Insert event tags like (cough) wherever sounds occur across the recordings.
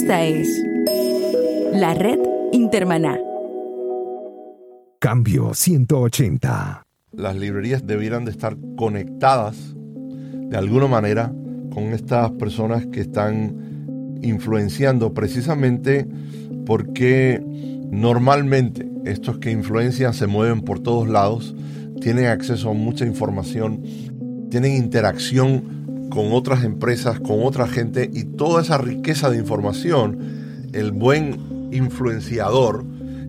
Esta es la red Intermaná. Cambio 180. Las librerías debieran de estar conectadas de alguna manera con estas personas que están influenciando precisamente porque normalmente estos que influencian se mueven por todos lados, tienen acceso a mucha información, tienen interacción con otras empresas, con otra gente y toda esa riqueza de información, el buen influenciador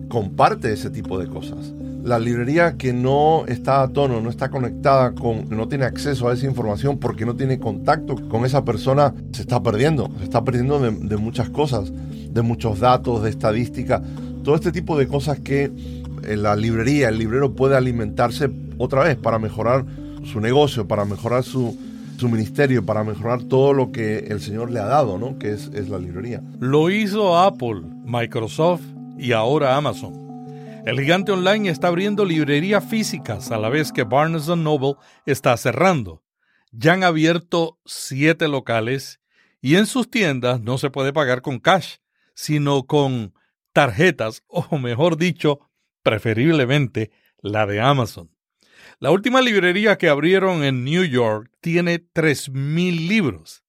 comparte ese tipo de cosas. La librería que no está a tono, no está conectada con, no tiene acceso a esa información porque no tiene contacto con esa persona, se está perdiendo, se está perdiendo de, muchas cosas, de muchos datos, de estadística, todo este tipo de cosas que en la librería, el librero puede alimentarse otra vez para mejorar su negocio, para mejorar su, su ministerio, para mejorar todo lo que el Señor le ha dado, ¿no? Que es, es la librería. Lo hizo Apple, Microsoft y ahora Amazon. El gigante online está abriendo librerías físicas a la vez que Barnes Noble está cerrando. Ya han abierto siete locales y en sus tiendas no se puede pagar con cash, sino con tarjetas, o mejor dicho, preferiblemente la de Amazon. La última librería que abrieron en New York tiene 3.000 libros.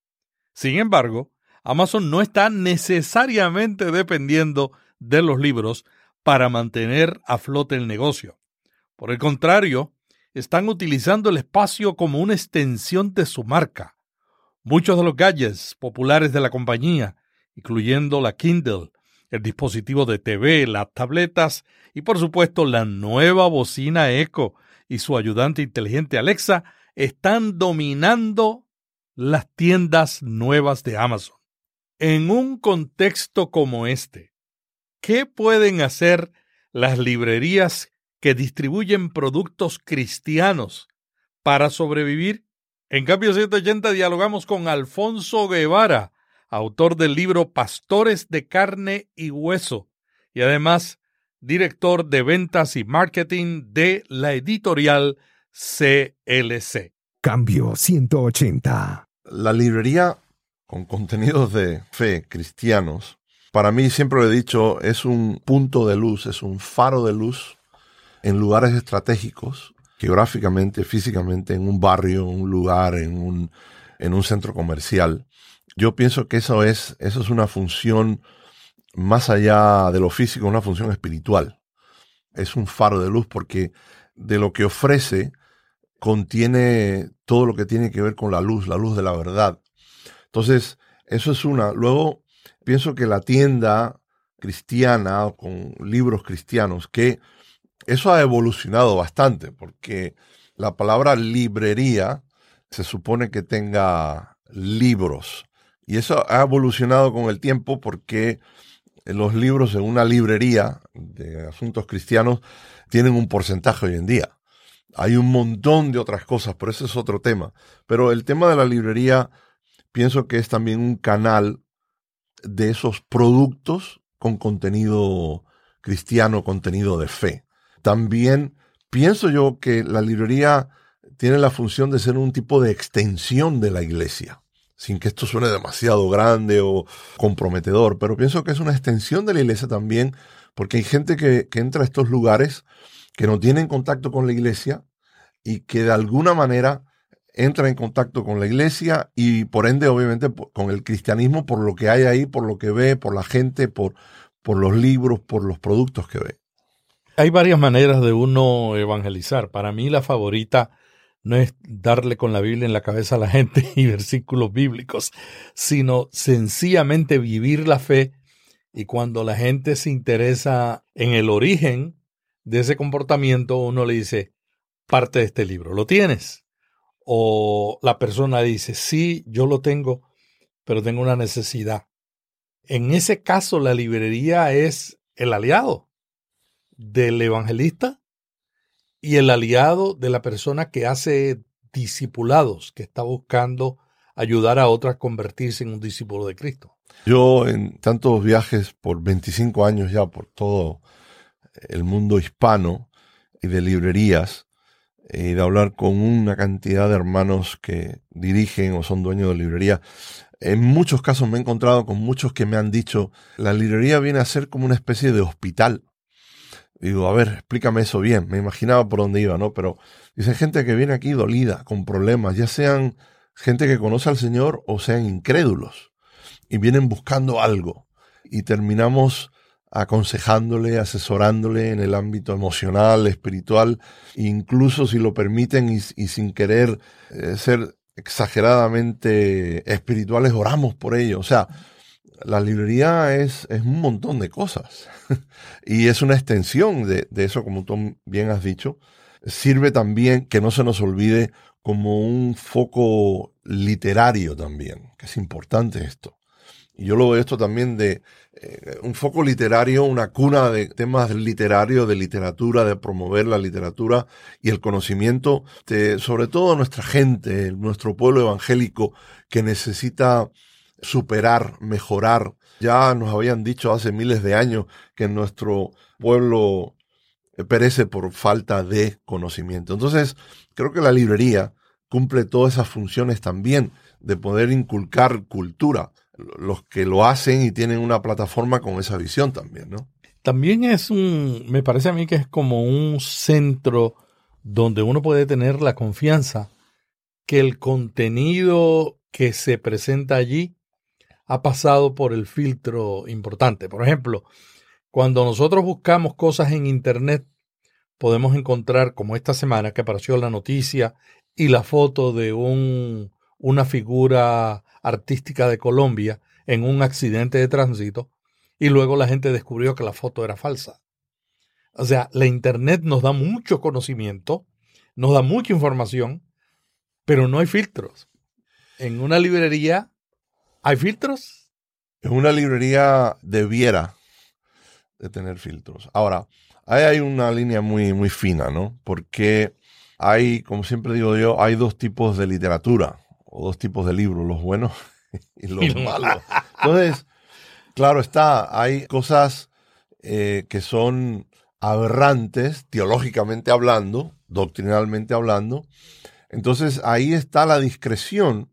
Sin embargo, Amazon no está necesariamente dependiendo de los libros para mantener a flote el negocio. Por el contrario, están utilizando el espacio como una extensión de su marca. Muchos de los gadgets populares de la compañía, incluyendo la Kindle, el dispositivo de TV, las tabletas y por supuesto la nueva bocina Echo y su ayudante inteligente Alexa están dominando las tiendas nuevas de Amazon. En un contexto como este, ¿qué pueden hacer las librerías que distribuyen productos cristianos para sobrevivir? En cambio 180 dialogamos con Alfonso Guevara, autor del libro Pastores de Carne y Hueso, y además director de ventas y marketing de la editorial CLC. Cambio 180. La librería con contenidos de fe cristianos, para mí siempre lo he dicho, es un punto de luz, es un faro de luz en lugares estratégicos, geográficamente, físicamente, en un barrio, un lugar, en un, en un centro comercial. Yo pienso que eso es, eso es una función más allá de lo físico, una función espiritual. Es un faro de luz porque de lo que ofrece contiene todo lo que tiene que ver con la luz, la luz de la verdad. Entonces, eso es una. Luego, pienso que la tienda cristiana con libros cristianos, que eso ha evolucionado bastante, porque la palabra librería se supone que tenga libros. Y eso ha evolucionado con el tiempo porque los libros en una librería de asuntos cristianos tienen un porcentaje hoy en día. Hay un montón de otras cosas, pero ese es otro tema. Pero el tema de la librería pienso que es también un canal de esos productos con contenido cristiano, contenido de fe. También pienso yo que la librería tiene la función de ser un tipo de extensión de la iglesia sin que esto suene demasiado grande o comprometedor, pero pienso que es una extensión de la iglesia también, porque hay gente que, entra a estos lugares que no tienen contacto con la iglesia y que de alguna manera entra en contacto con la iglesia y por ende obviamente con el cristianismo por lo que hay ahí, por lo que ve, por la gente, por, los libros, por los productos que ve. Hay varias maneras de uno evangelizar. Para mí la favorita no es darle con la Biblia en la cabeza a la gente (laughs) y versículos bíblicos, sino sencillamente vivir la fe y cuando la gente se interesa en el origen de ese comportamiento, uno le dice, parte de este libro, ¿lo tienes? O la persona dice, sí, yo lo tengo, pero tengo una necesidad. En ese caso, la librería es el aliado del evangelista y el aliado de la persona que hace discipulados, que está buscando ayudar a otras a convertirse en un discípulo de Cristo. Yo en tantos viajes por 25 años ya por todo el mundo hispano y de librerías, y de hablar con una cantidad de hermanos que dirigen o son dueños de librería, en muchos casos me he encontrado con muchos que me han dicho, la librería viene a ser como una especie de hospital. Digo, a ver, explícame eso bien. Me imaginaba por dónde iba, ¿no? Pero dice gente que viene aquí dolida, con problemas, ya sean gente que conoce al Señor o sean incrédulos, y vienen buscando algo. Y terminamos aconsejándole, asesorándole en el ámbito emocional, espiritual, incluso si lo permiten y, sin querer eh, ser exageradamente espirituales, oramos por ello. O sea, la librería es, es un montón de cosas (laughs) y es una extensión de, de, eso, como tú bien has dicho. Sirve también, que no se nos olvide, como un foco literario también, que es importante esto. Y yo lo veo esto también de eh, un foco literario, una cuna de temas literarios, de literatura, de promover la literatura y el conocimiento, de, sobre todo nuestra gente, nuestro pueblo evangélico que necesita superar, mejorar. Ya nos habían dicho hace miles de años que nuestro pueblo perece por falta de conocimiento. Entonces, creo que la librería cumple todas esas funciones también de poder inculcar cultura, los que lo hacen y tienen una plataforma con esa visión también, ¿no? También es un, me parece a mí que es como un centro donde uno puede tener la confianza que el contenido que se presenta allí ha pasado por el filtro importante. Por ejemplo, cuando nosotros buscamos cosas en Internet, podemos encontrar, como esta semana que apareció la noticia y la foto de un, una figura artística de Colombia en un accidente de tránsito y luego la gente descubrió que la foto era falsa. O sea, la Internet nos da mucho conocimiento, nos da mucha información, pero no hay filtros. En una librería ¿Hay filtros? En una librería debiera de tener filtros. Ahora, ahí hay una línea muy, muy fina, ¿no? Porque hay, como siempre digo yo, hay dos tipos de literatura o dos tipos de libros, los buenos (laughs) y los malos. Entonces, claro está, hay cosas eh, que son aberrantes, teológicamente hablando, doctrinalmente hablando. Entonces, ahí está la discreción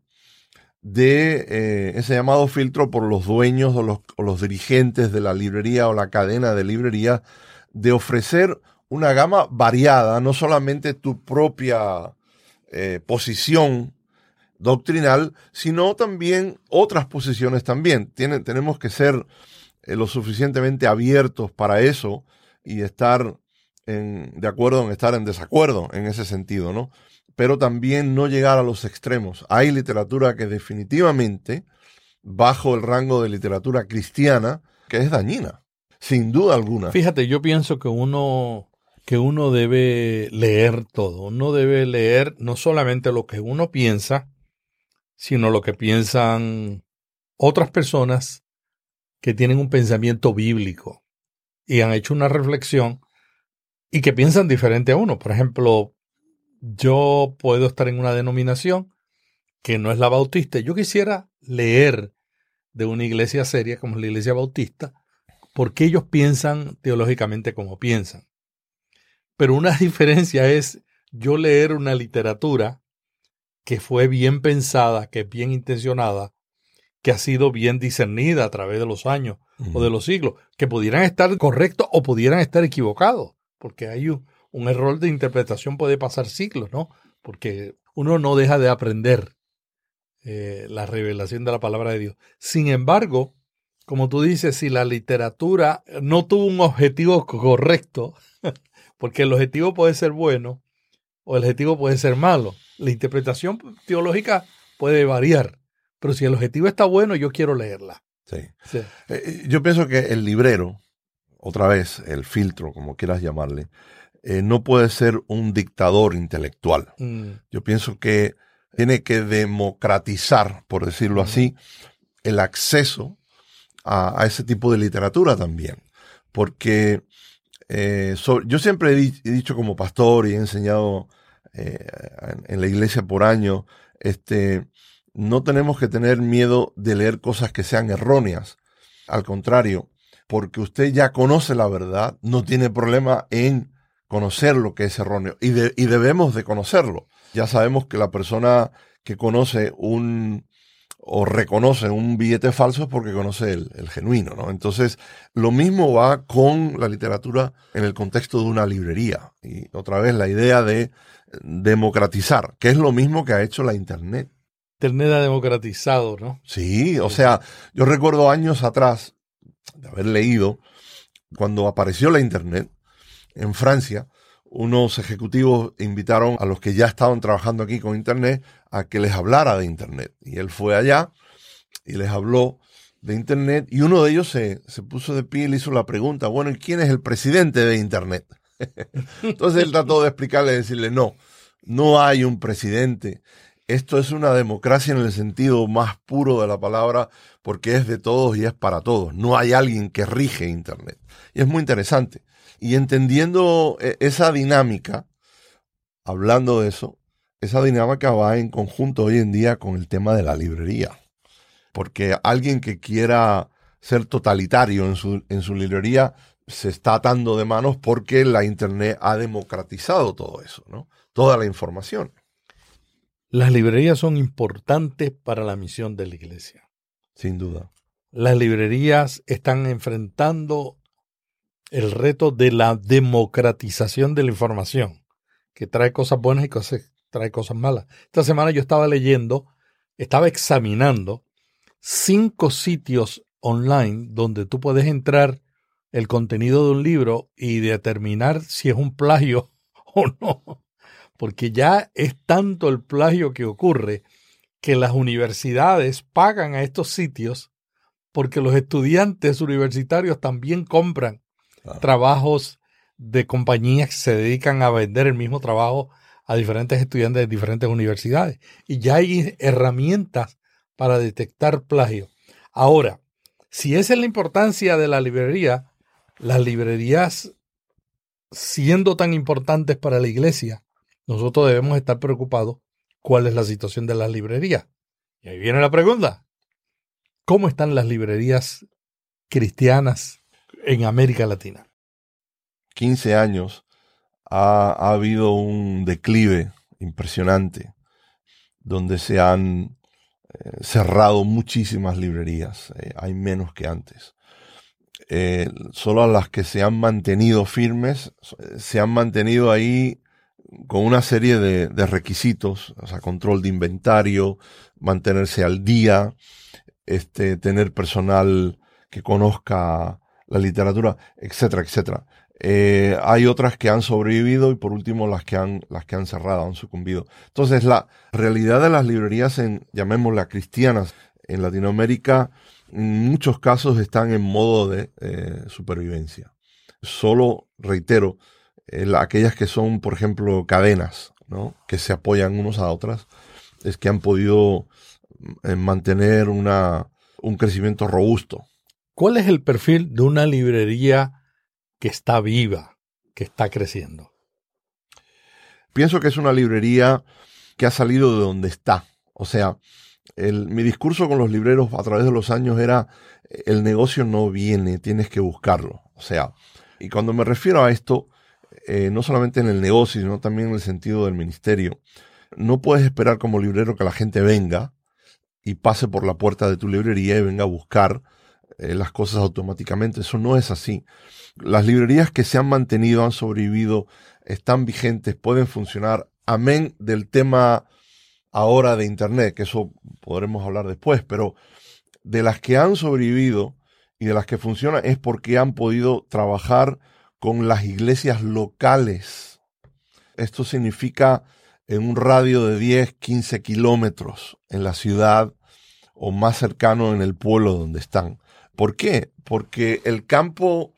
de eh, ese llamado filtro por los dueños o los, dirigentes de la librería o la cadena de librería de ofrecer una gama variada, no solamente tu propia eh, posición doctrinal, sino también otras posiciones también. tenemos que ser eh, lo suficientemente abiertos para eso y estar en, de acuerdo en estar en desacuerdo en ese sentido, ¿no? Pero también no llegar a los extremos. Hay literatura que definitivamente, bajo el rango de literatura cristiana, que es dañina, sin duda alguna. Fíjate, yo pienso que uno, que uno debe leer todo, uno debe leer no solamente lo que uno piensa, sino lo que piensan otras personas que tienen un pensamiento bíblico y han hecho una reflexión y que piensan diferente a uno. Por ejemplo, yo puedo estar en una denominación que no es la bautista. Yo quisiera leer de una iglesia seria como la iglesia bautista, porque ellos piensan teológicamente como piensan. Pero una (laughs) diferencia es yo leer una literatura que fue bien pensada, que es bien intencionada, que ha sido bien discernida a través de los años o de los siglos, que pudieran estar correctos o pudieran estar equivocados, porque hay un, un error de interpretación puede pasar siglos, ¿no? Porque uno no deja de aprender eh, la revelación de la palabra de Dios. Sin embargo, como tú dices, si la literatura no tuvo un objetivo correcto, (laughs) porque el objetivo puede ser bueno o el objetivo puede ser malo, la interpretación teológica puede variar, pero si el objetivo está bueno, yo quiero leerla. Sí. sí. Eh, yo pienso que el librero, otra vez, el filtro, como quieras llamarle, eh, no puede ser un dictador intelectual. Mm. Yo pienso que tiene que democratizar, por decirlo así, el acceso a, ese tipo de literatura también. Porque eh, yo siempre he, dicho como pastor y he enseñado eh, en la iglesia por años, este, no tenemos que tener miedo de leer cosas que sean erróneas. Al contrario, porque usted ya conoce la verdad, no tiene problema en conocer lo que es erróneo y, y debemos de conocerlo. Ya sabemos que la persona que conoce un o reconoce un billete falso es porque conoce el, el, genuino, ¿no? Entonces, lo mismo va con la literatura en el contexto de una librería. Y otra vez la idea de democratizar, que es lo mismo que ha hecho la Internet. Internet ha democratizado, ¿no? Sí, o sea, yo recuerdo años atrás de haber leído, cuando apareció la Internet en Francia, unos ejecutivos invitaron a los que ya estaban trabajando aquí con Internet a que les hablara de Internet. Y él fue allá y les habló de Internet y uno de ellos se, se puso de pie y le hizo la pregunta, bueno, ¿y quién es el presidente de Internet? (laughs) Entonces él trató de explicarle decirle, no, no hay un presidente. Esto es una democracia en el sentido más puro de la palabra porque es de todos y es para todos. No hay alguien que rige Internet. Y es muy interesante. Y entendiendo eh, esa dinámica, hablando de eso, esa dinámica va en conjunto hoy en día con el tema de la librería. Porque alguien que quiera ser totalitario en su, en su librería se está atando de manos porque la Internet ha democratizado todo eso, ¿no? Toda la información. Las librerías son importantes para la misión de la iglesia. Sin duda. Las librerías están enfrentando el reto de la democratización de la información, que trae cosas buenas y cosas, trae cosas malas. Esta semana yo estaba leyendo, estaba examinando cinco sitios online donde tú puedes entrar el contenido de un libro y determinar si es un plagio (laughs) o no. Porque ya es tanto el plagio que ocurre que las universidades pagan a estos sitios porque los estudiantes universitarios también compran trabajos de compañías que se dedican a vender el mismo trabajo a diferentes estudiantes de diferentes universidades. Y ya hay herramientas para detectar plagio. Ahora, si esa es la importancia de la librería, las librerías siendo tan importantes para la iglesia, nosotros debemos estar preocupados cuál es la situación de las librerías. Y ahí viene la pregunta. ¿Cómo están las librerías cristianas en América Latina? 15 años ha, habido un declive impresionante donde se han eh, cerrado muchísimas librerías. Eh, hay menos que antes. Eh, solo las que se han mantenido firmes, se han mantenido ahí con una serie de, de, requisitos, o sea, control de inventario, mantenerse al día, este, tener personal que conozca la literatura, etcétera, etcétera. Eh, hay otras que han sobrevivido y por último las que han, las que han cerrado, han sucumbido. Entonces, la realidad de las librerías en, llamémoslas cristianas, en Latinoamérica, en muchos casos están en modo de eh, supervivencia. Solo, reitero, aquellas que son, por ejemplo, cadenas, ¿no? que se apoyan unos a otras, es que han podido eh, mantener una, un crecimiento robusto. ¿Cuál es el perfil de una librería que está viva, que está creciendo? Pienso que es una librería que ha salido de donde está. O sea, el, mi discurso con los libreros a través de los años era, el negocio no viene, tienes que buscarlo. O sea, y cuando me refiero a esto, eh, no solamente en el negocio, sino también en el sentido del ministerio, no puedes esperar como librero que la gente venga y pase por la puerta de tu librería y venga a buscar eh, las cosas automáticamente. Eso no es así. Las librerías que se han mantenido, han sobrevivido, están vigentes, pueden funcionar. Amén del tema ahora de Internet, que eso podremos hablar después, pero de las que han sobrevivido y de las que funcionan es porque han podido trabajar con las iglesias locales. Esto significa en un radio de 10, 15 kilómetros en la ciudad o más cercano en el pueblo donde están. ¿Por qué? Porque el campo,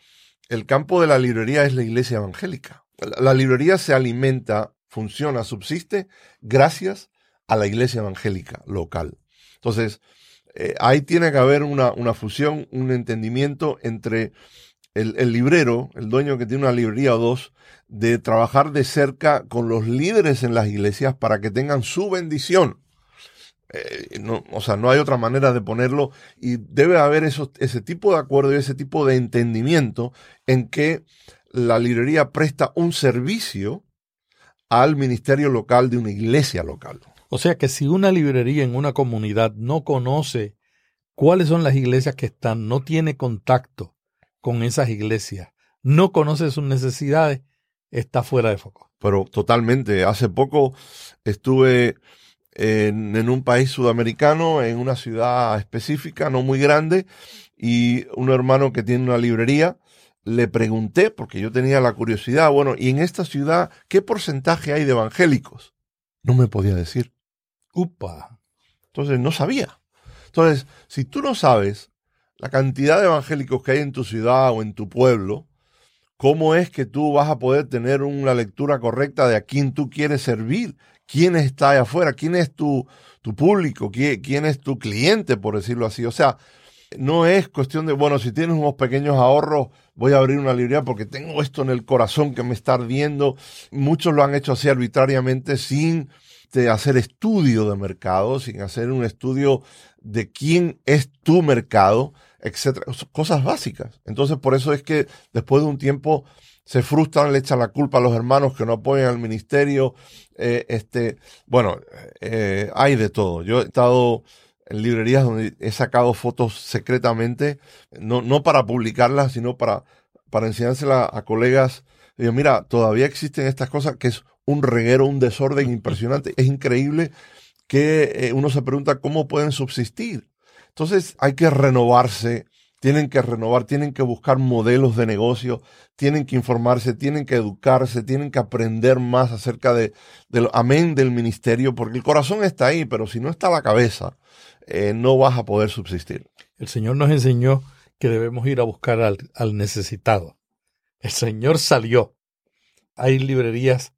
el campo de la librería es la iglesia evangélica. La librería se alimenta, funciona, subsiste gracias a la iglesia evangélica local. Entonces, eh, ahí tiene que haber una, una, fusión, un entendimiento entre el, el, librero, el dueño que tiene una librería o dos, de trabajar de cerca con los líderes en las iglesias para que tengan su bendición. Eh, no, o sea, no hay otra manera de ponerlo y debe haber ese tipo de acuerdo y ese tipo de entendimiento en que la librería presta un servicio al ministerio local de una iglesia local. O sea que si una librería en una comunidad no conoce cuáles son las iglesias que están, no tiene contacto con esas iglesias, no conoce sus necesidades, está fuera de foco. Pero totalmente. Hace poco estuve en, en, un país sudamericano, en una ciudad específica, no muy grande, y un hermano que tiene una librería, le pregunté, porque yo tenía la curiosidad, bueno, ¿y en esta ciudad qué porcentaje hay de evangélicos? No me podía decir. Upa. Entonces no sabía. Entonces, si tú no sabes la cantidad de evangélicos que hay en tu ciudad o en tu pueblo, ¿cómo es que tú vas a poder tener una lectura correcta de a quién tú quieres servir? ¿Quién está ahí afuera? ¿Quién es tu, público? ¿Quién, ¿Quién es tu cliente, por decirlo así? O sea, no es cuestión de, bueno, si tienes unos pequeños ahorros, voy a abrir una librería porque tengo esto en el corazón que me está ardiendo. Muchos lo han hecho así arbitrariamente sin hacer estudio de mercado, sin hacer un estudio de quién es tu mercado, etcétera, cosas básicas. Entonces, por eso es que después de un tiempo se frustran, le echan la culpa a los hermanos que no apoyan al ministerio. Eh, este, bueno, eh, hay de todo. Yo he estado en librerías donde he sacado fotos secretamente, no, no para publicarlas, sino para, para enseñárselas a colegas. Digo, mira, todavía existen estas cosas que es un reguero, un desorden impresionante. Es increíble que eh, uno se pregunta cómo pueden subsistir. Entonces hay que renovarse, tienen que renovar, tienen que buscar modelos de negocio, tienen que informarse, tienen que educarse, tienen que aprender más acerca de, del amén del ministerio, porque el corazón está ahí, pero si no está la cabeza, eh, no vas a poder subsistir. El Señor nos enseñó que debemos ir a buscar al, necesitado. El Señor salió. Hay librerías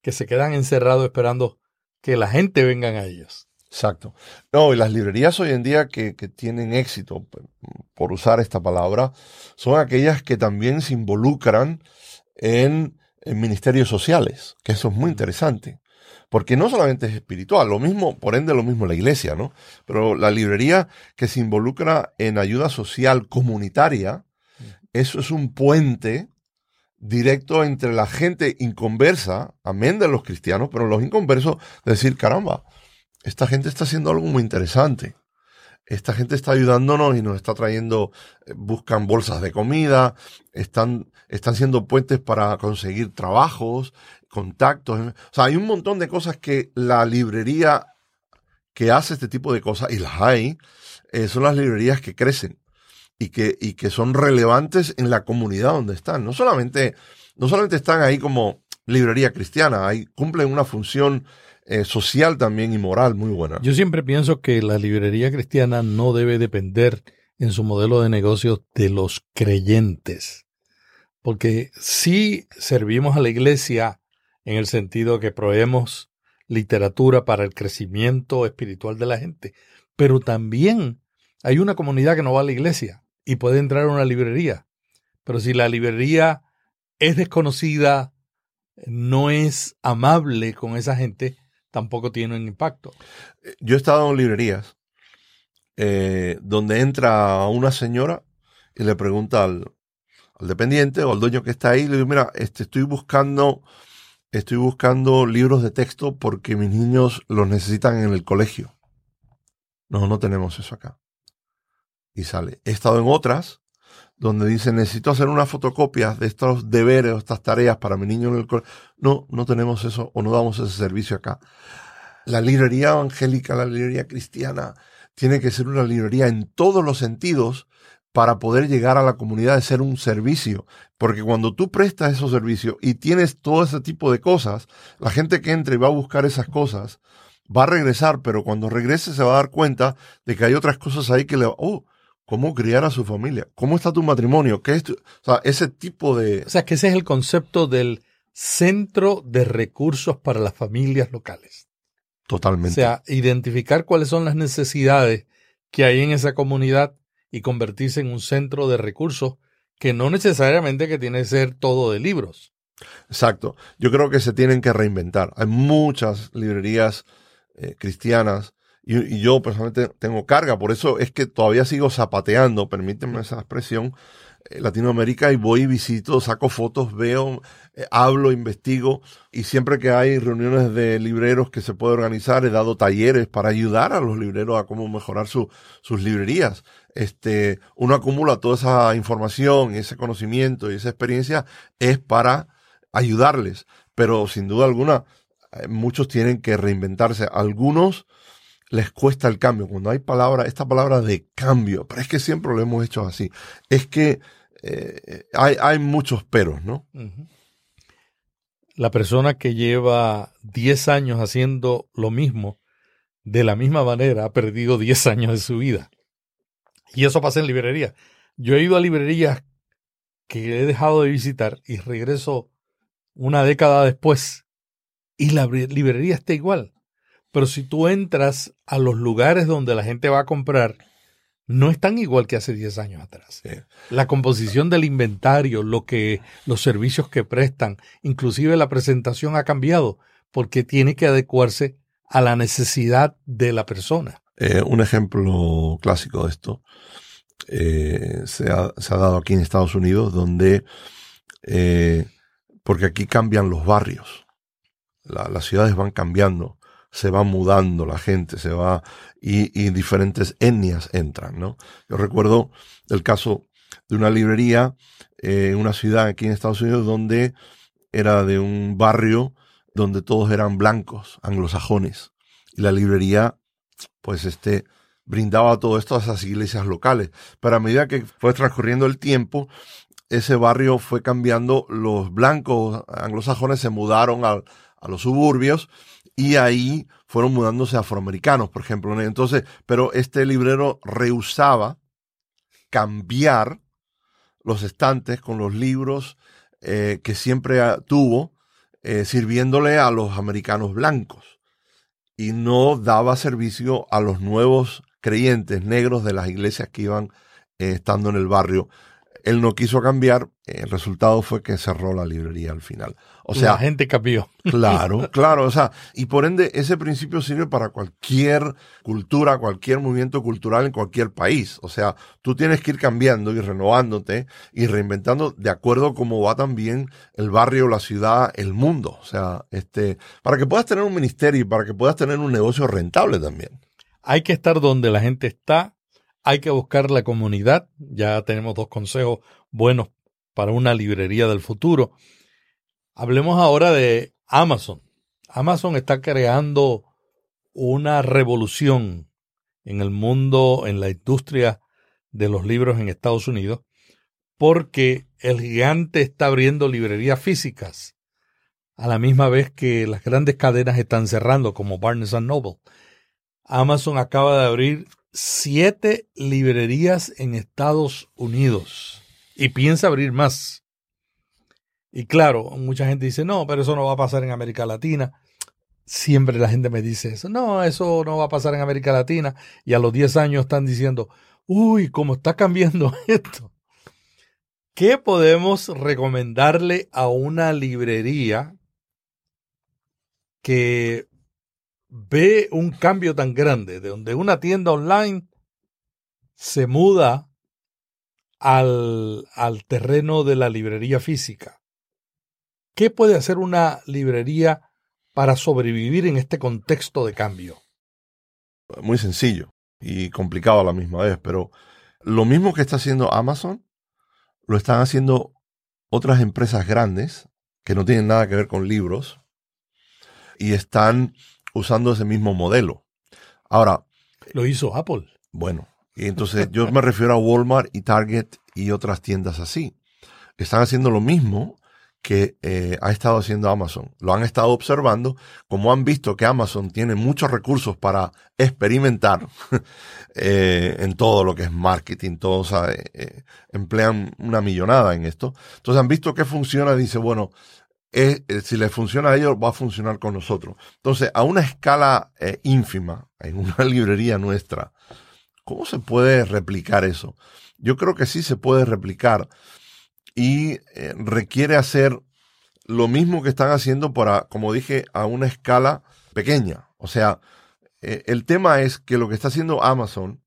que se quedan encerrados esperando que la gente venga a ellos. Exacto. No, y las librerías hoy en día que, que, tienen éxito, por usar esta palabra, son aquellas que también se involucran en, en ministerios sociales, que eso es muy interesante porque no solamente es espiritual, lo mismo, por ende, lo mismo la iglesia, ¿no? Pero la librería que se involucra en ayuda social comunitaria, eso es un puente directo entre la gente inconversa, amén de los cristianos, pero los inconversos, decir, caramba, esta gente está haciendo algo muy interesante. Esta gente está ayudándonos y nos está trayendo, eh, buscan bolsas de comida, están, están puentes para conseguir trabajos, contactos. O sea, hay un montón de cosas que la librería que hace este tipo de cosas, y las hay, eh, son las librerías que crecen y que, y que son relevantes en la comunidad donde están. No solamente, no solamente están ahí como librería cristiana, ahí cumplen una función eh, social también y moral muy buena. Yo siempre pienso que la librería cristiana no debe depender en su modelo de negocio de los creyentes, porque si servimos a la iglesia en el sentido que proveemos literatura para el crecimiento espiritual de la gente, pero también hay una comunidad que no va a la iglesia y puede entrar a una librería. Pero si la librería es desconocida, no es amable con esa gente, tampoco tiene un impacto. Eh, yo he estado en librerías eh, donde entra una señora y le pregunta al, al, dependiente o al dueño que está ahí, le mira, este, estoy buscando estoy buscando libros de texto porque mis niños los necesitan en el colegio. No, no tenemos eso acá. Y sale. He estado en otras donde dice, necesito hacer una fotocopia de estos deberes o estas tareas para mi niño en el colegio. No, no tenemos eso o no damos ese servicio acá. La librería evangélica, la librería cristiana, tiene que ser una librería en todos los sentidos para poder llegar a la comunidad de ser un servicio. Porque cuando tú prestas esos servicios y tienes todo ese tipo de cosas, la gente que entra y va a buscar esas cosas va a regresar, pero cuando regrese se va a dar cuenta de que hay otras cosas ahí que le... Oh, ¿Cómo criar a su familia? ¿Cómo está tu matrimonio? ¿Qué es O sea, ese tipo de... O sea, que ese es el concepto del centro de recursos para las familias locales. Totalmente. O sea, identificar cuáles son las necesidades que hay en esa comunidad y convertirse en un centro de recursos que no necesariamente que tiene que ser todo de libros. Exacto. Yo creo que se tienen que reinventar. Hay muchas librerías eh, cristianas Y, y yo personalmente tengo carga, por eso es que todavía sigo zapateando, permítanme esa expresión, eh, Latinoamérica y voy, visito, saco fotos, veo, eh, hablo, investigo y siempre que hay reuniones de libreros que se puede organizar, he dado talleres para ayudar a los libreros a cómo mejorar su, sus librerías. Este, uno acumula toda esa información, ese conocimiento y esa experiencia es para ayudarles, pero sin duda alguna eh, muchos tienen que reinventarse. Algunos les cuesta el cambio. Cuando hay palabra, esta palabra de cambio, pero es que siempre lo hemos hecho así. Es que eh, hay, hay, muchos peros, ¿no? La persona que lleva 10 años haciendo lo mismo de la misma manera ha perdido 10 años de su vida. Y eso pasa en librería. Yo he ido a librerías que he dejado de visitar y regreso una década después y la librería está igual. Pero si tú entras a los lugares donde la gente va a comprar, no es tan igual que hace 10 años atrás. Sí. La composición del inventario, lo que, los servicios que prestan, inclusive la presentación ha cambiado porque tiene que adecuarse a la necesidad de la persona. Eh, un ejemplo clásico de esto eh, se, ha, se, ha, dado aquí en Estados Unidos, donde, eh, porque aquí cambian los barrios, la, las ciudades van cambiando se va mudando la gente, se va y, diferentes etnias entran, ¿no? Yo recuerdo el caso de una librería eh, en una ciudad aquí en Estados Unidos donde era de un barrio donde todos eran blancos, anglosajones, y la librería, pues este, brindaba todo esto a esas iglesias locales. Pero a medida que fue transcurriendo el tiempo, ese barrio fue cambiando, los blancos anglosajones se mudaron a, a los suburbios y ahí fueron mudándose afroamericanos, por ejemplo. Entonces, pero este librero rehusaba cambiar los estantes con los libros eh, que siempre tuvo, eh, sirviéndole a los americanos blancos. Y no daba servicio a los nuevos creyentes negros de las iglesias que iban eh, estando en el barrio él no quiso cambiar, el resultado fue que cerró la librería al final. O sea, la gente cambió. Claro, (laughs) claro, o sea, y por ende ese principio sirve para cualquier cultura, cualquier movimiento cultural en cualquier país. O sea, tú tienes que ir cambiando y renovándote y reinventando de acuerdo a cómo va también el barrio, la ciudad, el mundo. O sea, este, para que puedas tener un ministerio y para que puedas tener un negocio rentable también. Hay que estar donde la gente está hay que buscar la comunidad. Ya tenemos dos consejos buenos para una librería del futuro. Hablemos ahora de Amazon. Amazon está creando una revolución en el mundo, en la industria de los libros en Estados Unidos, porque el gigante está abriendo librerías físicas a la misma vez que las grandes cadenas están cerrando, como Barnes Noble. Amazon acaba de abrir siete librerías en Estados Unidos y piensa abrir más. Y claro, mucha gente dice, no, pero eso no va a pasar en América Latina. Siempre la gente me dice eso, no, eso no va a pasar en América Latina. Y a los 10 años están diciendo, uy, cómo está cambiando (laughs) esto. ¿Qué podemos recomendarle a una librería que ve un cambio tan grande, de donde una tienda online se muda al, al terreno de la librería física. ¿Qué puede hacer una librería para sobrevivir en este contexto de cambio? Muy sencillo y complicado a la misma vez, pero lo mismo que está haciendo Amazon, lo están haciendo otras empresas grandes que no tienen nada que ver con libros y están usando ese mismo modelo. Ahora. Lo hizo Apple. Bueno, y entonces yo me refiero a Walmart y Target y otras tiendas así. Están haciendo lo mismo que eh, ha estado haciendo Amazon. Lo han estado observando, como han visto que Amazon tiene muchos recursos para experimentar (laughs) eh, en todo lo que es marketing, todos eh, emplean una millonada en esto. Entonces han visto que funciona, dice, bueno, eh, si le funciona a ellos, va a funcionar con nosotros. Entonces, a una escala eh, ínfima, en una (laughs) librería nuestra, ¿cómo se puede replicar eso? Yo creo que sí se puede replicar y eh, requiere hacer lo mismo que están haciendo para, como dije, a una escala pequeña. O sea, el tema es que lo que está haciendo Amazon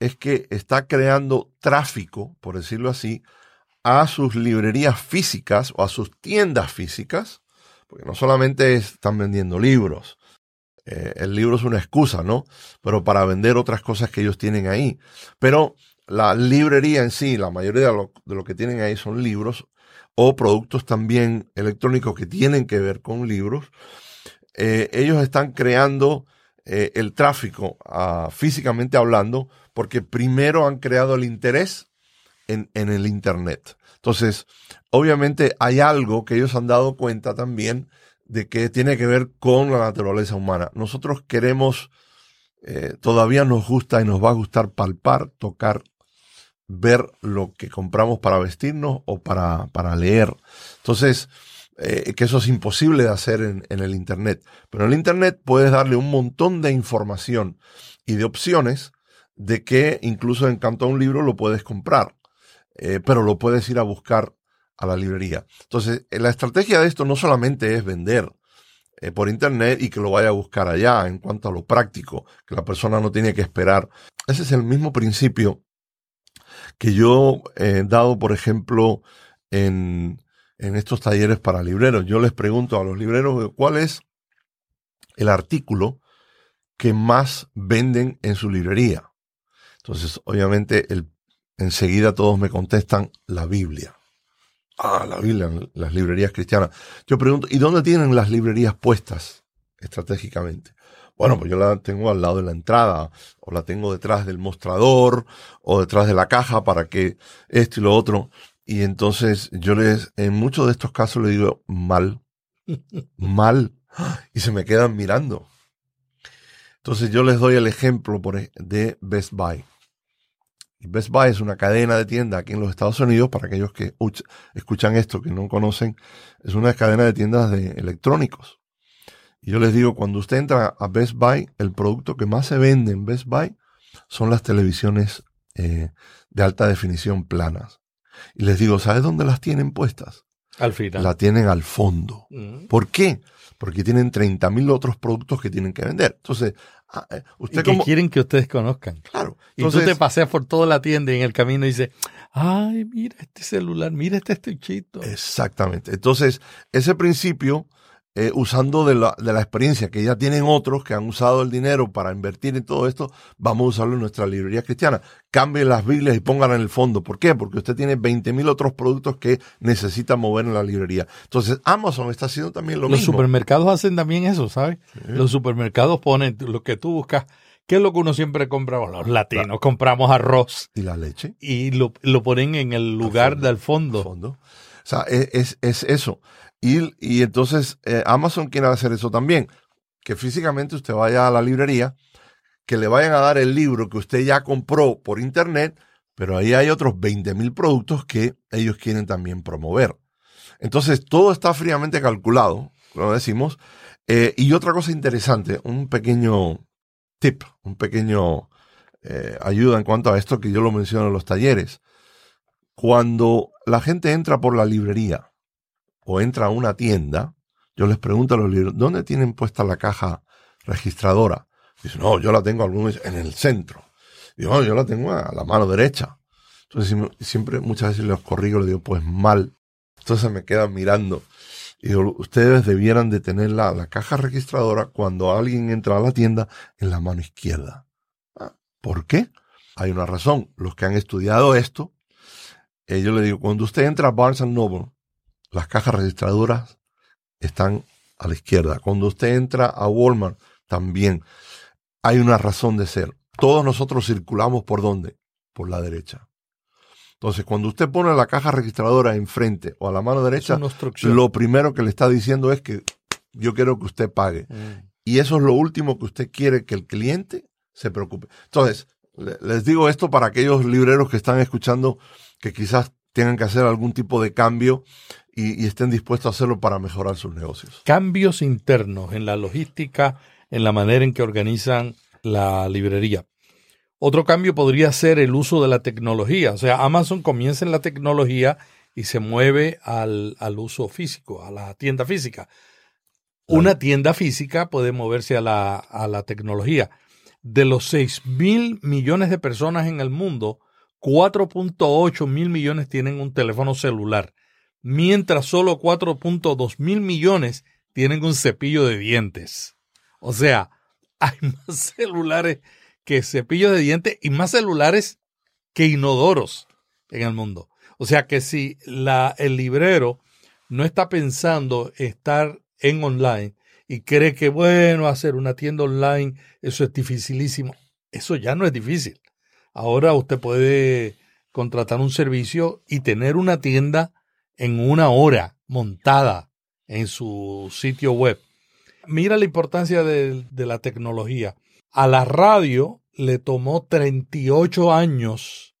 es que está creando tráfico, por decirlo así, a sus librerías físicas o a sus tiendas físicas, porque no solamente están vendiendo libros, eh, el libro es una excusa, ¿no? Pero para vender otras cosas que ellos tienen ahí. Pero la librería en sí, la mayoría de lo, que tienen ahí son libros o productos también electrónicos que tienen que ver con libros. Eh, ellos están creando eh, el tráfico ah, físicamente hablando porque primero han creado el interés en, el Internet. Entonces, obviamente hay algo que ellos han dado cuenta también de que tiene que ver con la naturaleza humana. Nosotros queremos, eh, todavía nos gusta y nos va a gustar palpar, tocar, ver lo que compramos para vestirnos o para, para leer. Entonces, eh, que eso es imposible de hacer en, en, el Internet. Pero en el Internet puedes darle un montón de información y de opciones de que incluso en cuanto a un libro lo puedes comprar, eh, pero lo puedes ir a buscar a la librería. Entonces, eh, la estrategia de esto no solamente es vender eh, por internet y que lo vaya a buscar allá en cuanto a lo práctico, que la persona no tiene que esperar. Ese es el mismo principio que yo he dado, por ejemplo, en, en estos talleres para libreros. Yo les pregunto a los libreros cuál es el artículo que más venden en su librería. Entonces, obviamente, el, enseguida todos me contestan la Biblia. Ah, la Biblia, las librerías cristianas. Yo pregunto, ¿y dónde tienen las librerías puestas estratégicamente? Bueno, pues yo la tengo al lado de la entrada, o la tengo detrás del mostrador, o detrás de la caja para que esto y lo otro. Y entonces yo les, en muchos de estos casos les digo, mal, mal. Y se me quedan mirando. Entonces yo les doy el ejemplo de Best Buy. Best Buy es una cadena de tiendas aquí en los Estados Unidos, para aquellos que escuchan esto, que no conocen, es una cadena de tiendas de electrónicos. Y yo les digo, cuando usted entra a Best Buy, el producto que más se vende en Best Buy son las televisiones eh, de alta definición planas. Y les digo, ¿sabes dónde las tienen puestas? Al final. La tienen al fondo. Mm. ¿Por qué? Porque tienen 30.000 otros productos que tienen que vender. Entonces, usted y que quieren que ustedes conozcan. Claro. Entonces, y tú te paseas por toda la tienda y en el camino dices, ay, mira este celular, mira este estuchito. Exactamente. Entonces, ese principio eh, usando de la, de la, experiencia que ya tienen otros que han usado el dinero para invertir en todo esto, vamos a usarlo en nuestra librería cristiana. Cambien las Biblias y pónganla en el fondo. ¿Por qué? Porque usted tiene 20 mil otros productos que necesita mover en la librería. Entonces, Amazon está haciendo también lo Los mismo. Los supermercados hacen también eso, ¿sabes? Sí. Los supermercados ponen lo que tú buscas. ¿Qué es lo que uno siempre compra? Los latinos la, compramos arroz. ¿Y la leche? Y lo, lo ponen en el lugar fondo, del fondo. fondo. O sea, es, es, es eso. Y, y entonces eh, Amazon quiere hacer eso también, que físicamente usted vaya a la librería, que le vayan a dar el libro que usted ya compró por internet, pero ahí hay otros 20 mil productos que ellos quieren también promover. Entonces todo está fríamente calculado, lo decimos. Eh, y otra cosa interesante, un pequeño tip, un pequeño eh, ayuda en cuanto a esto que yo lo menciono en los talleres. Cuando la gente entra por la librería, o entra a una tienda, yo les pregunto a los libros, ¿dónde tienen puesta la caja registradora? Dicen, no, yo la tengo en el centro. Digo, yo la tengo a la mano derecha. Entonces siempre, muchas veces los corrigo, les digo, pues mal. Entonces me quedan mirando. Y digo, ustedes debieran de tener la, la, caja registradora cuando alguien entra a la tienda en la mano izquierda. Ah, ¿Por qué? Hay una razón. Los que han estudiado esto, yo le digo, cuando usted entra a Barnes Noble, las cajas registradoras están a la izquierda. Cuando usted entra a Walmart, también hay una razón de ser. Todos nosotros circulamos por dónde? Por la derecha. Entonces, cuando usted pone la caja registradora enfrente o a la mano derecha, lo primero que le está diciendo es que yo quiero que usted pague. Mm. Y eso es lo último que usted quiere que el cliente se preocupe. Entonces, les digo esto para aquellos libreros que están escuchando que quizás tengan que hacer algún tipo de cambio y, y, estén dispuestos a hacerlo para mejorar sus negocios. Cambios internos en la logística, en la manera en que organizan la librería. Otro cambio podría ser el uso de la tecnología. O sea, Amazon comienza en la tecnología y se mueve al, al uso físico, a la tienda física. Una tienda física puede moverse a la, a la tecnología. De los 6 mil millones de personas en el mundo, 4.8 mil millones tienen un teléfono celular, mientras solo 4.2 mil millones tienen un cepillo de dientes. O sea, (laughs) hay más celulares que cepillos de dientes y más celulares que inodoros en el mundo. O sea que si la, el librero no está pensando estar en online y cree que, bueno, hacer una tienda online, eso es dificilísimo. Eso ya no es difícil. Ahora usted puede contratar un servicio y tener una tienda en una hora montada en su sitio web. Mira la importancia de, de la tecnología. A la radio le tomó 38 años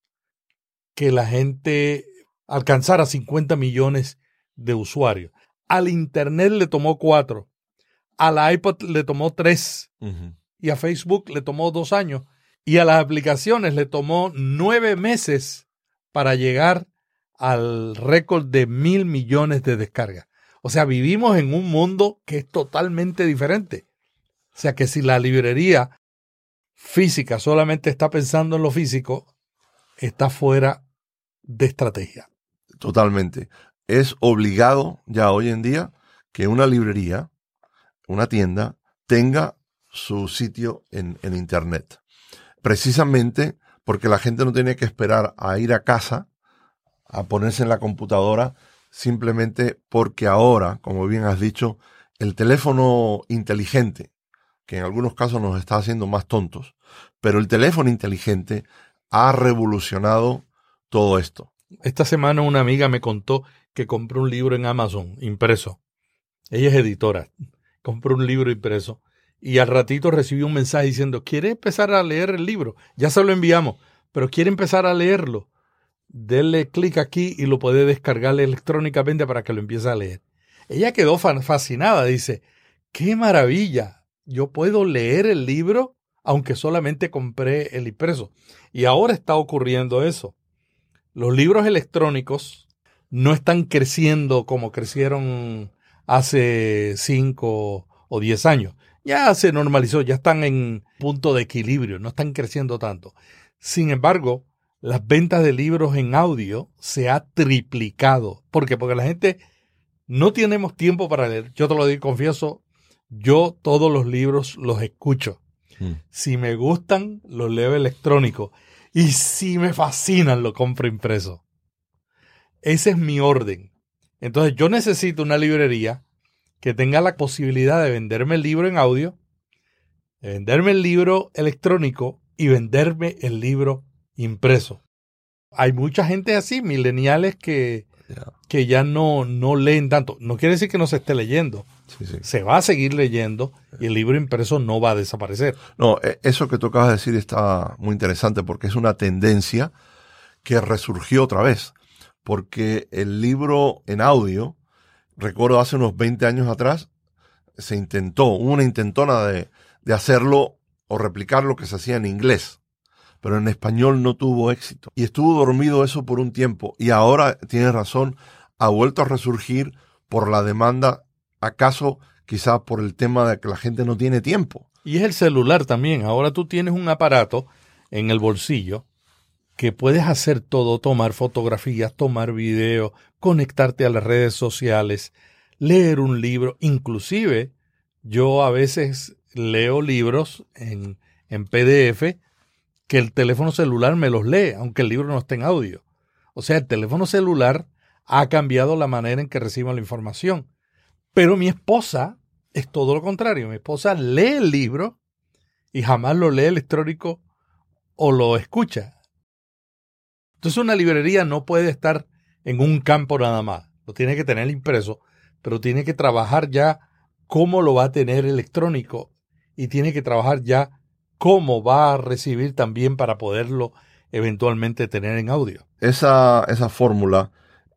que la gente alcanzara 50 millones de usuarios. Al Internet le tomó cuatro. A la iPod le tomó tres. Y a Facebook le tomó dos años. Y a las aplicaciones le tomó nueve meses para llegar al récord de mil millones de descargas. O sea, vivimos en un mundo que es totalmente diferente. O sea, que si la librería física solamente está pensando en lo físico, está fuera de estrategia. Totalmente es obligado ya hoy en día que una librería, una tienda, tenga su sitio en, Internet. Precisamente porque la gente no tiene que esperar a ir a casa, a ponerse en la computadora, simplemente porque ahora, como bien has dicho, el teléfono inteligente, que en algunos casos nos está haciendo más tontos, pero el teléfono inteligente ha revolucionado todo esto. Esta semana una amiga me contó que compró un libro en Amazon impreso. Ella es editora. Compró un libro impreso y al ratito recibió un mensaje diciendo, ¿quiere empezar a leer el libro? Ya se lo enviamos, pero quiere empezar a leerlo. Dele clic aquí y lo puede descargar electrónicamente para que lo empiece a leer. Ella quedó fascinada, dice, qué maravilla, yo puedo leer el libro aunque solamente compré el impreso. Y ahora está ocurriendo eso. Los libros electrónicos no están creciendo como crecieron hace 5 o 10 años. Ya se normalizó, ya están en punto de equilibrio, no están creciendo tanto. Sin embargo, las ventas de libros en audio se ha triplicado. ¿Por qué? Porque la gente no tenemos tiempo para leer. Yo te lo digo, confieso, yo todos los libros los escucho. Mm. Si me gustan, los leo electrónico. Y si me fascinan, lo compro impreso. Ese es mi orden. Entonces yo necesito una librería que tenga la posibilidad de venderme el libro en audio, de venderme el libro electrónico y venderme el libro impreso. Hay mucha gente así, mileniales, que, que ya no, no leen tanto. No quiere decir que no se esté leyendo. Se va a seguir leyendo y el libro impreso no va a desaparecer. No, e, eso que tú acabas de decir está muy interesante porque es una tendencia que resurgió otra vez porque el libro en audio, recuerdo hace unos 20 años atrás, se intentó, hubo una intentona de, de hacerlo o replicar lo que se hacía en inglés, pero en español no tuvo éxito. Y estuvo dormido eso por un tiempo y ahora, tiene razón, ha vuelto a resurgir por la demanda, acaso quizás por el tema de que la gente no tiene tiempo. Y es el celular también. Ahora tú tienes un aparato en el bolsillo que puedes hacer todo, tomar fotografías, tomar videos, conectarte a las redes sociales, leer un libro, inclusive yo a veces leo libros en, en PDF que el teléfono celular me los lee, aunque el libro no esté en audio. O sea, el teléfono celular ha cambiado la manera en que recibo la información. Pero mi esposa es todo lo contrario. Mi esposa lee el libro y jamás lo lee electrónico o lo escucha. Entonces una librería no puede estar en un campo nada más. Lo tiene que tener impreso, pero tiene que trabajar ya cómo lo va a tener electrónico y tiene que trabajar ya cómo va a recibir también para poderlo eventualmente tener en audio. Esa, esa fórmula,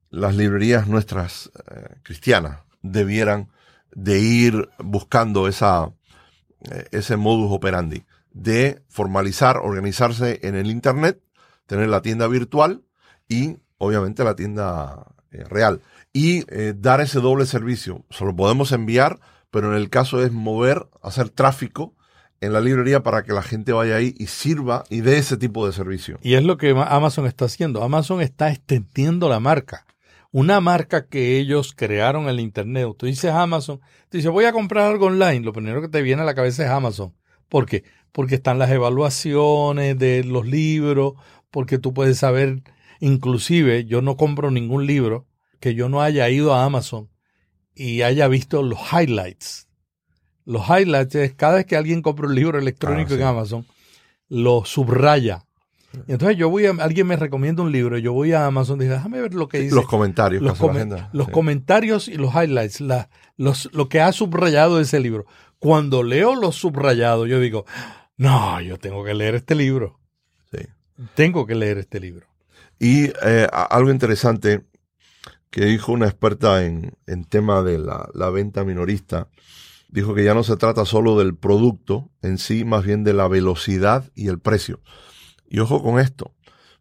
las librerías nuestras eh, cristianas debieran de ir buscando esa, eh, ese modus operandi de formalizar, organizarse en el Internet tener la tienda virtual y obviamente la tienda eh, real. Y dar ese doble servicio. Se lo podemos enviar, pero en el caso es mover, hacer tráfico en la librería para que la gente vaya ahí y sirva y dé ese tipo de servicio. Y es lo que Amazon está haciendo. Amazon está extendiendo la marca. Una marca que ellos crearon en el Internet. Tú dices Amazon, tú dices voy a comprar algo online. Lo primero que te viene a la cabeza es Amazon. ¿Por qué? Porque están las evaluaciones de los libros, porque tú puedes saber, inclusive yo no compro ningún libro que yo no haya ido a Amazon y haya visto los highlights. Los highlights es cada vez que alguien compra un libro electrónico Ah, en. Amazon, lo subraya. Entonces yo voy a, alguien me recomienda un libro, yo voy a Amazon y digo, déjame ver lo que dice. Los comentarios los, la los Sí. comentarios y los highlights, la- los, lo que ha subrayado ese libro. Cuando leo los subrayados, yo digo, no, yo tengo que leer este libro. Sí. Tengo que leer este libro. Y eh, algo interesante que dijo una experta en, en tema de la, la venta minorista, dijo que ya no se trata solo del producto en sí, más bien de la velocidad y el precio. Y ojo con esto,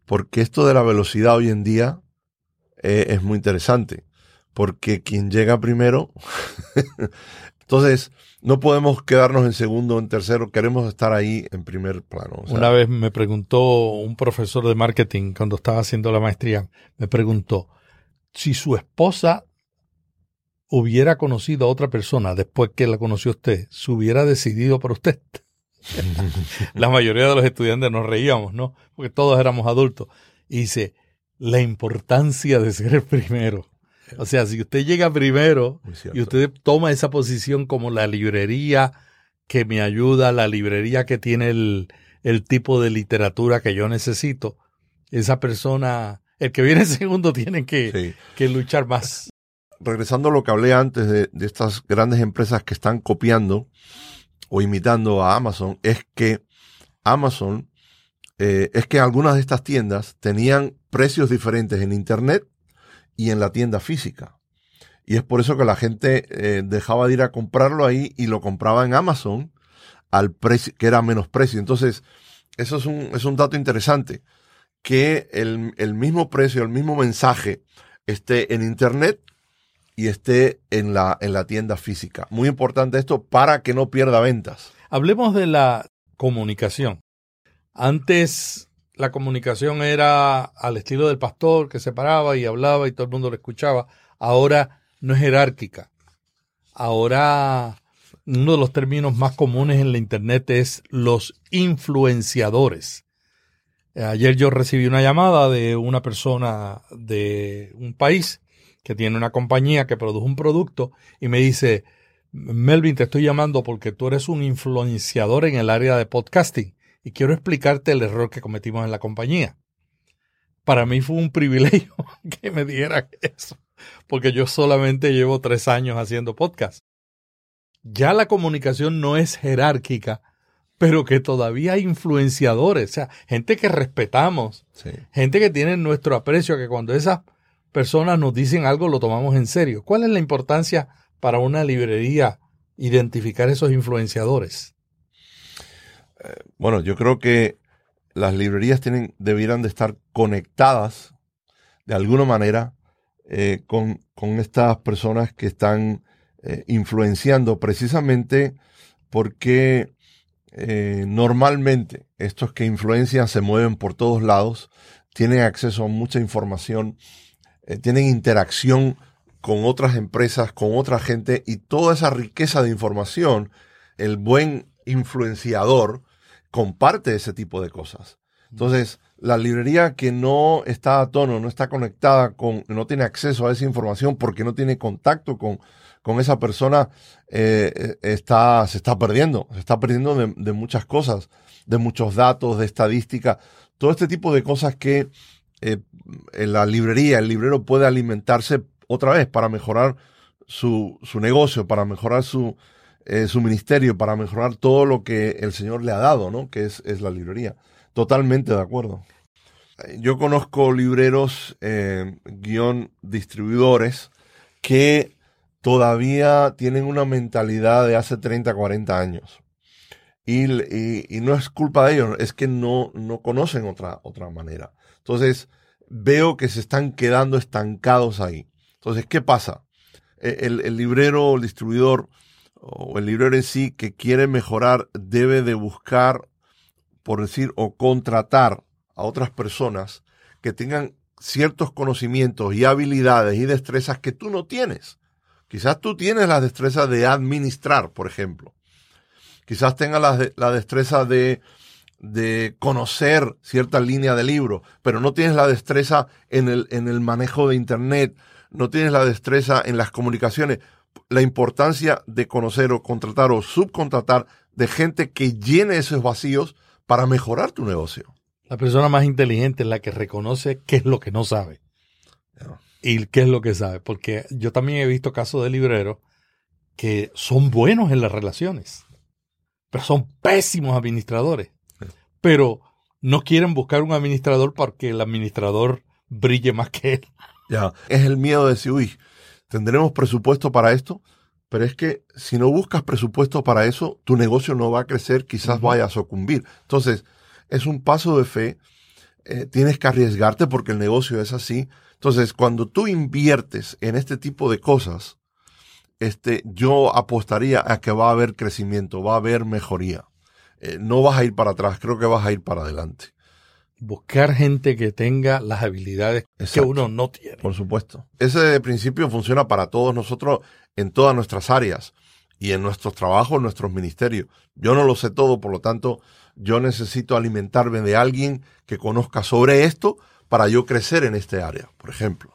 porque esto de la velocidad hoy en día eh, es muy interesante, porque quien llega primero, (laughs) entonces no podemos quedarnos en segundo o en tercero, queremos estar ahí en primer plano. Una vez me preguntó un profesor de marketing cuando estaba haciendo la maestría, me preguntó si su esposa hubiera conocido a otra persona después que la conoció usted, se hubiera decidido por usted. (laughs) la mayoría de los estudiantes nos reíamos, ¿no? Porque todos éramos adultos. Y dice, la importancia de ser el primero. O sea, si usted llega primero y usted toma esa posición como la librería que me ayuda, la librería que tiene el, el tipo de literatura que yo necesito, esa persona, el que viene (laughs) segundo tiene que, Sí. que luchar más. Regresando a lo que hablé antes de, estas grandes empresas que están copiando o imitando a Amazon, es que Amazon, eh, es que algunas de estas tiendas tenían precios diferentes en Internet y en la tienda física. Y es por eso que la gente eh, dejaba de ir a comprarlo ahí y lo compraba en Amazon al precio, que era menos precio. Entonces, eso es un, es un dato interesante, que el, el mismo precio, el mismo mensaje esté en Internet y esté en la, en la tienda física. Muy importante esto para que no pierda ventas. Hablemos de la comunicación. Antes la comunicación era al estilo del pastor que se paraba y hablaba y todo el mundo lo escuchaba. Ahora no es jerárquica. Ahora uno de los términos más comunes en la internet es los influenciadores. Ayer yo recibí una llamada de una persona de un país que tiene una compañía que produce un producto y me dice, Melvin, te estoy llamando porque tú eres un influenciador en el área de podcasting y quiero explicarte el error que cometimos en la compañía. Para mí fue un privilegio (laughs) que me diera eso, porque yo solamente llevo tres años haciendo podcast. Ya la comunicación no es jerárquica, pero que todavía hay influenciadores, o sea, gente que respetamos, Sí. gente que tiene nuestro aprecio, que cuando esas personas nos dicen algo lo tomamos en serio. ¿Cuál es la importancia para una librería identificar esos influenciadores? Bueno, yo creo que las librerías tienen, debieran de estar conectadas de alguna manera eh, con, con estas personas que están eh, influenciando precisamente porque eh, normalmente estos que influencian se mueven por todos lados, tienen acceso a mucha información, eh, tienen interacción con otras empresas, con otra gente y toda esa riqueza de información, el buen influenciador comparte ese tipo de cosas. Entonces, la librería que no está a tono, no está conectada con, no tiene acceso a esa información porque no tiene contacto con, con esa persona, eh, está, se está perdiendo, se está perdiendo de, de muchas cosas, de muchos datos, de estadística, todo este tipo de cosas que eh, en la librería, el librero puede alimentarse otra vez para mejorar su, su negocio, para mejorar su, eh, su ministerio, para mejorar todo lo que el Señor le ha dado, ¿no? Que es, es la librería. Totalmente de acuerdo. Yo conozco libreros, eh, guion distribuidores, que todavía tienen una mentalidad de hace 30, 40 años. Y, y, y no es culpa de ellos, es que no, no conocen otra, otra manera. Entonces, veo que se están quedando estancados ahí. Entonces, ¿qué pasa? El, el librero, el distribuidor, o el librero en sí que quiere mejorar debe de buscar, por decir, o contratar a otras personas que tengan ciertos conocimientos y habilidades y destrezas que tú no tienes. Quizás tú tienes la destreza de administrar, por ejemplo. Quizás tengas la destreza de, de conocer cierta línea de libro, pero no tienes la destreza en el, en el manejo de Internet, no tienes la destreza en las comunicaciones. La importancia de conocer o contratar o subcontratar de gente que llene esos vacíos para mejorar tu negocio. La persona más inteligente es la que reconoce qué es lo que no sabe y qué es lo que sabe. Porque yo también he visto casos de libreros que son buenos en las relaciones, pero son pésimos administradores. Pero no quieren buscar un administrador porque el administrador brille más que él. Ya. Es el miedo de decir, uy, tendremos presupuesto para esto, pero es que si no buscas presupuesto para eso, tu negocio no va a crecer, quizás vaya a sucumbir. Entonces, es un paso de fe, eh, tienes que arriesgarte porque el negocio es así. Entonces, cuando tú inviertes en este tipo de cosas, este, yo apostaría a que va a haber crecimiento, va a haber mejoría. Eh, no vas a ir para atrás, creo que vas a ir para adelante. Buscar gente que tenga las habilidades que uno no tiene. Por supuesto. Ese principio funciona para todos nosotros en todas nuestras áreas y en nuestros trabajos, en nuestros ministerios. Yo no lo sé todo, por lo tanto, yo necesito alimentarme de alguien que conozca sobre esto para yo crecer en este área, por ejemplo.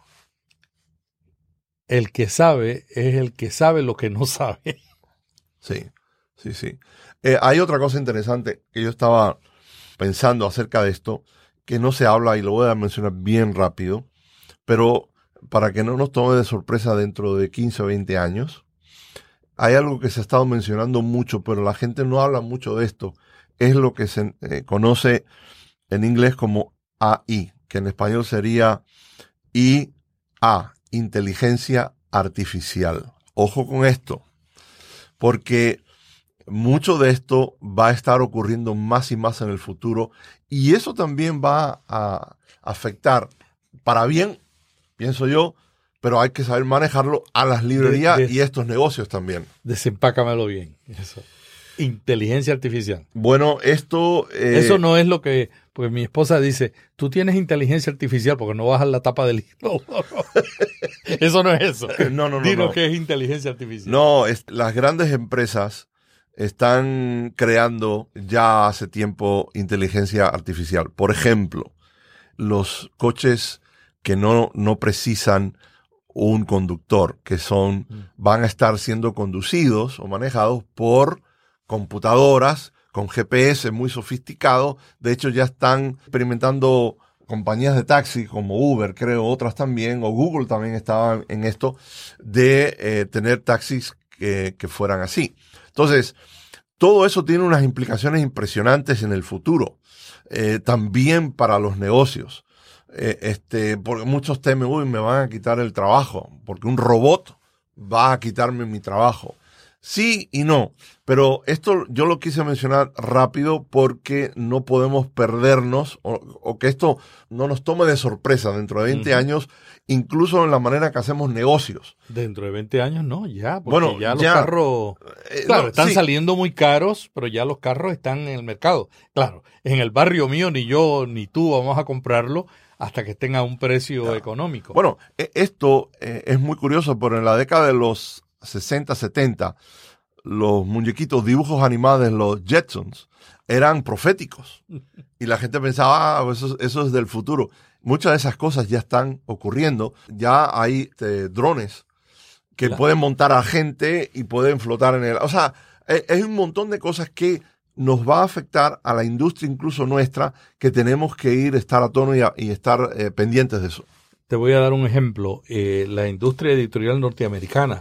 El que sabe es el que sabe lo que no sabe. Sí, sí, sí. Eh, hay otra cosa interesante que yo estaba pensando acerca de esto, que no se habla y lo voy a mencionar bien rápido, pero para que no nos tome de sorpresa dentro de 15 o 20 años, hay algo que se ha estado mencionando mucho, pero la gente no habla mucho de esto. Es lo que se eh, conoce en inglés como AI, que en español sería IA, inteligencia artificial. Ojo con esto, porque mucho de esto va a estar ocurriendo más y más en el futuro y eso también va a afectar para bien, pienso yo, pero hay que saber manejarlo a las librerías De- de- y estos negocios también. Desempácamelo bien. Eso. Inteligencia artificial. Bueno, esto... eh, Eso no es lo que. Porque mi esposa dice: Tú tienes inteligencia artificial porque no bajas la tapa del libro. (laughs) eso no es eso. No, no, no. Dinos no. que es inteligencia artificial. No, es- las grandes empresas están creando ya hace tiempo inteligencia artificial. Por ejemplo, los coches que no, no precisan un conductor, que son, Mm. van a estar siendo conducidos o manejados por computadoras con GPS muy sofisticados. De hecho, ya están experimentando compañías de taxi como Uber, creo, otras también, o Google también estaba en esto, de eh, tener taxis que, fueran así. Entonces, todo eso tiene unas implicaciones impresionantes en el futuro, eh, también para los negocios. Eh, este, porque muchos temen, uy, me van a quitar el trabajo, porque un robot va a quitarme mi trabajo. Sí y no, pero esto yo lo quise mencionar rápido porque no podemos perdernos o, o que esto no nos tome de sorpresa dentro de 20 Ujú. años, incluso en la manera que hacemos negocios. Dentro de 20 años no, ya. Porque Bueno, ya los ya. carros. Eh, Claro, no, están sí, saliendo muy caros, pero ya los carros están en el mercado. Claro, en el barrio mío ni yo ni tú vamos a comprarlo hasta que estén a un precio económico. Bueno, e- esto eh, es muy curioso, pero en la década de los 60, 70, los muñequitos, dibujos animados los Jetsons eran proféticos. Y la gente pensaba, ah, eso, eso es del futuro. Muchas de esas cosas ya están ocurriendo. Ya hay este, drones que Claro. pueden montar a gente y pueden flotar en el... O sea, hay hay un montón de cosas que nos va a afectar a la industria incluso nuestra, que tenemos que ir, estar a tono y, a- y estar eh, pendientes de eso. Te voy a dar un ejemplo. Eh, la industria editorial norteamericana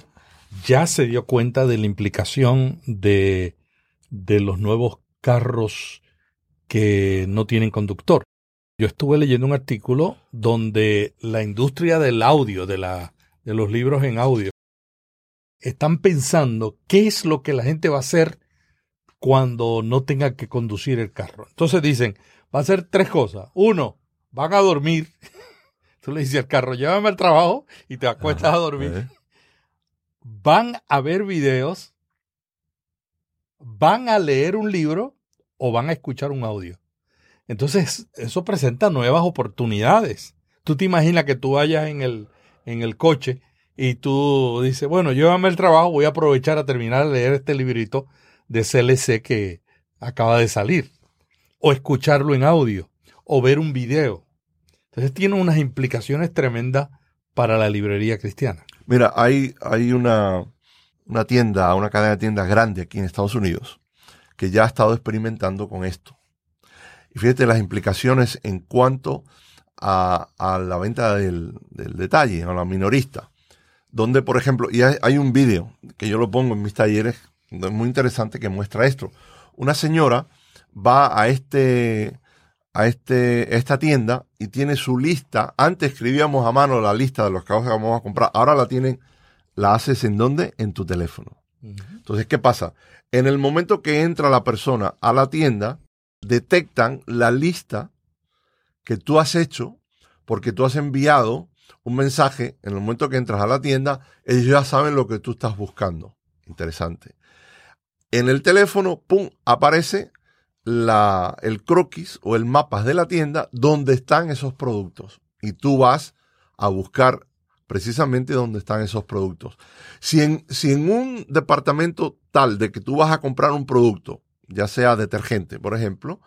ya se dio cuenta de la implicación de, de los nuevos carros que no tienen conductor. Yo estuve leyendo un artículo donde la industria del audio, de, la, de los libros en audio, están pensando qué es lo que la gente va a hacer cuando no tenga que conducir el carro. Entonces dicen, va a hacer tres cosas. Uno, van a dormir. (laughs) Tú le dices al carro, llévame al trabajo y te acuestas a dormir. Van a ver videos van a leer un libro o van a escuchar un audio. Entonces, eso presenta nuevas oportunidades. Tú te imaginas que tú vayas en el, en el coche y tú dices, bueno, llévame el trabajo, voy a aprovechar a terminar de leer este librito de CLC que acaba de salir. O escucharlo en audio, o ver un video. Entonces tiene unas implicaciones tremendas para la librería cristiana. Mira, hay, hay una, una tienda, una cadena de tiendas grande aquí en Estados Unidos, que ya ha estado experimentando con esto. Y fíjate las implicaciones en cuanto a, la venta del, detalle, a la minorista. Donde, por ejemplo, y hay, un vídeo que yo lo pongo en mis talleres, muy interesante, que muestra esto. Una señora va a este, a este, esta tienda y tiene su lista. Antes escribíamos a mano la lista de los carros que vamos a comprar. Ahora la tienen, la haces en dónde? En tu teléfono. Entonces, ¿qué pasa? En el momento que entra la persona a la tienda, detectan la lista que tú has hecho porque tú has enviado un mensaje en el momento que entras a la tienda, ellos ya saben lo que tú estás buscando. Interesante. En el teléfono, pum, aparece la, el croquis o el mapa de la tienda donde están esos productos. Y tú vas a buscar precisamente donde están esos productos. Si en, si en un departamento tal de que tú vas a comprar un producto, ya sea detergente, por ejemplo,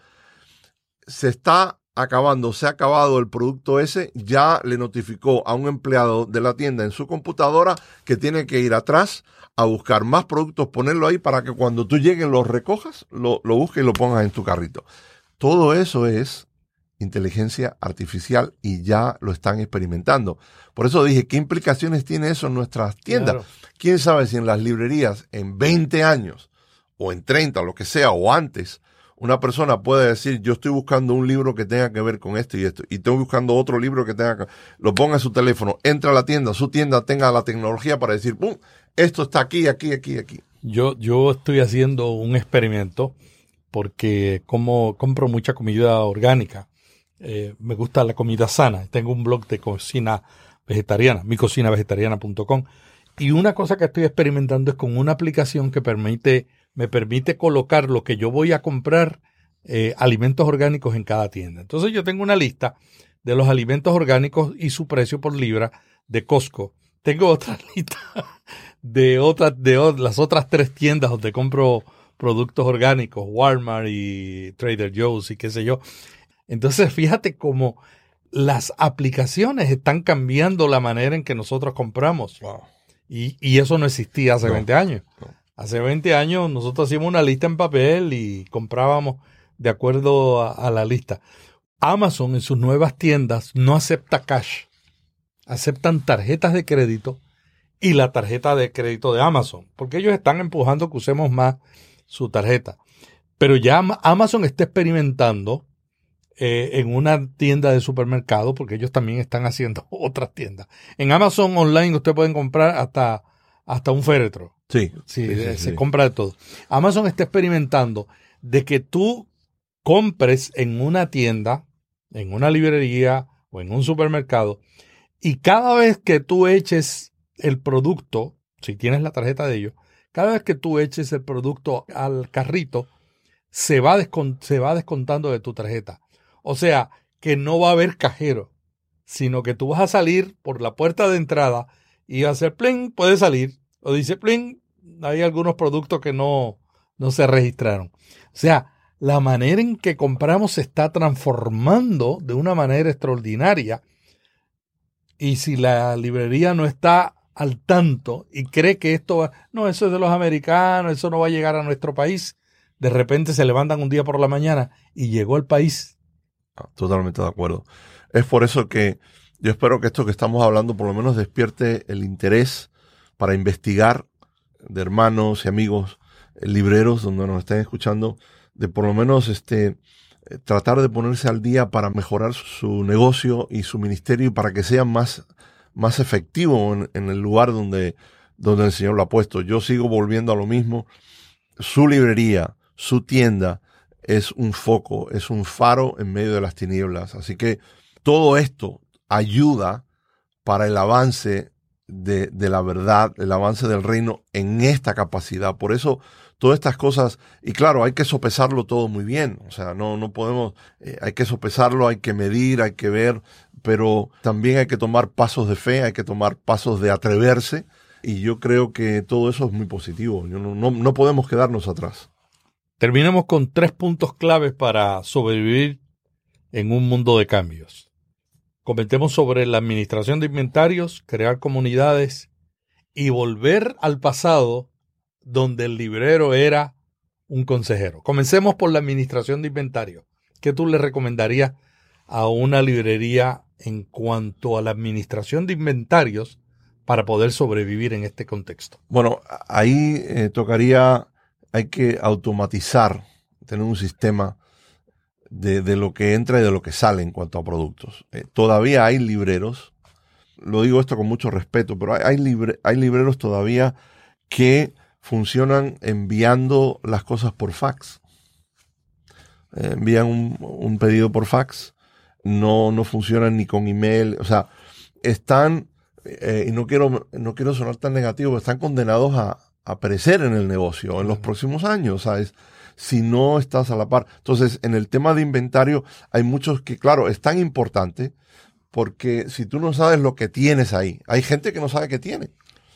se está acabando, se ha acabado el producto ese, ya le notificó a un empleado de la tienda en su computadora que tiene que ir atrás a buscar más productos, ponerlo ahí para que cuando tú llegues los recojas, lo, lo busques y lo pongas en tu carrito. Todo eso es inteligencia artificial y ya lo están experimentando. Por eso dije, ¿qué implicaciones tiene eso en nuestras tiendas? ¿Quién sabe si en las librerías en 20 años o en 30, lo que sea, o antes, una persona puede decir, yo estoy buscando un libro que tenga que ver con esto y esto, y estoy buscando otro libro que tenga que, lo ponga en su teléfono, entra a la tienda, su tienda tenga la tecnología para decir, ¡pum! Esto está aquí, aquí, aquí, aquí. Yo, yo estoy haciendo un experimento porque como compro mucha comida orgánica eh, me gusta la comida sana. Tengo un blog de cocina vegetariana, micocinavegetariana.com. Y una cosa que estoy experimentando es con una aplicación que permite, me permite colocar lo que yo voy a comprar, eh, alimentos orgánicos en cada tienda. Entonces yo tengo una lista de los alimentos orgánicos y su precio por libra de Costco. Tengo otra (laughs) lista de otras, de las otras tres tiendas donde compro productos orgánicos, Walmart y Trader Joe's y qué sé yo. Entonces, (laughs) fíjate cómo las aplicaciones están cambiando la manera en que nosotros compramos. Y, eso no existía hace 20 años. Hace 20 años nosotros hacíamos una lista en papel y comprábamos de acuerdo a, la lista. Amazon en sus nuevas tiendas no acepta cash. Aceptan tarjetas de crédito y la tarjeta de crédito de Amazon, porque ellos están empujando que usemos más su tarjeta. Pero ya Amazon está experimentando eh, en una tienda de supermercado, porque ellos también están haciendo (laughs) otras tiendas. En Amazon Online usted pueden comprar hasta, hasta un féretro. Sí. Sí, se compra de todo. Amazon está experimentando de que tú compres en una tienda, en una librería o en un supermercado, y cada vez que tú eches el producto, si tienes la tarjeta de ellos, cada vez que tú eches el producto al carrito, se va, se va descontando de tu tarjeta. O sea, que no va a haber cajero, sino que tú vas a salir por la puerta de entrada y va a hacer plin, puede salir. O dice plin, hay algunos productos que no, no se registraron. O sea, la manera en que compramos se está transformando de una manera extraordinaria. Y si la librería no está al tanto y cree que esto va, no, eso es de los americanos, eso no va a llegar a nuestro país, de repente se levantan un día por la mañana y llegó al país Totalmente de acuerdo. Es por eso que yo espero que esto que estamos hablando por lo menos despierte el interés para investigar de hermanos y amigos eh, libreros donde nos estén escuchando, de por lo menos este, eh, tratar de ponerse al día para mejorar su negocio y su ministerio y para que sea más, más efectivo en, en el lugar donde, donde el Señor lo ha puesto. Yo sigo volviendo a lo mismo. Su librería, su tienda, es un foco, es un faro en medio de las tinieblas. Así que todo esto ayuda para el avance de, la verdad, el avance del reino en esta capacidad. Por eso todas estas cosas, y claro, hay que sopesarlo todo muy bien, o sea, no, no podemos, eh, hay que sopesarlo, hay que medir, hay que ver, pero también hay que tomar pasos de fe, hay que tomar pasos de atreverse, y yo creo que todo eso es muy positivo, no, no, no podemos quedarnos atrás. Terminemos con tres puntos claves para sobrevivir en un mundo de cambios. Comentemos sobre la administración de inventarios, crear comunidades y volver al pasado donde el librero era un consejero. Comencemos por la administración de inventario. ¿Qué tú le recomendarías a una librería en cuanto a la administración de inventarios para poder sobrevivir en este contexto? Bueno, ahí eh, tocaría, hay que automatizar, tener un sistema de, lo que entra y de lo que sale en cuanto a productos. Eh, todavía hay libreros, lo digo esto con mucho respeto, pero hay, hay libreros todavía que funcionan enviando las cosas por fax. Eh, envían un, pedido por fax, no, no funcionan ni con email, o sea, están, eh, y no quiero, no quiero sonar tan negativo, están condenados a, a perecer en el negocio en los próximos años, ¿sabes? Si no estás a la par. Entonces, en el tema de inventario, hay muchos que, claro, es tan importante porque si tú no sabes lo que tienes ahí, hay gente que no sabe qué tiene.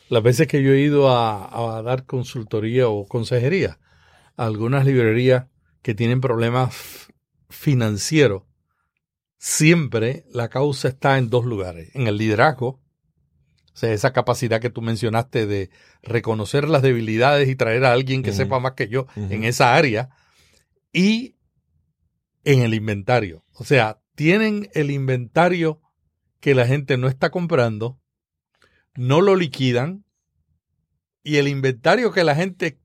Las veces que yo he ido a, dar consultoría o consejería a algunas librerías que tienen problemas financieros, siempre la causa está en dos lugares, en el liderazgo, o sea, esa capacidad que tú mencionaste de reconocer las debilidades y traer a alguien que sepa más que yo en esa área, y en el inventario. O sea, tienen el inventario que la gente no está comprando no lo liquidan y el inventario que la gente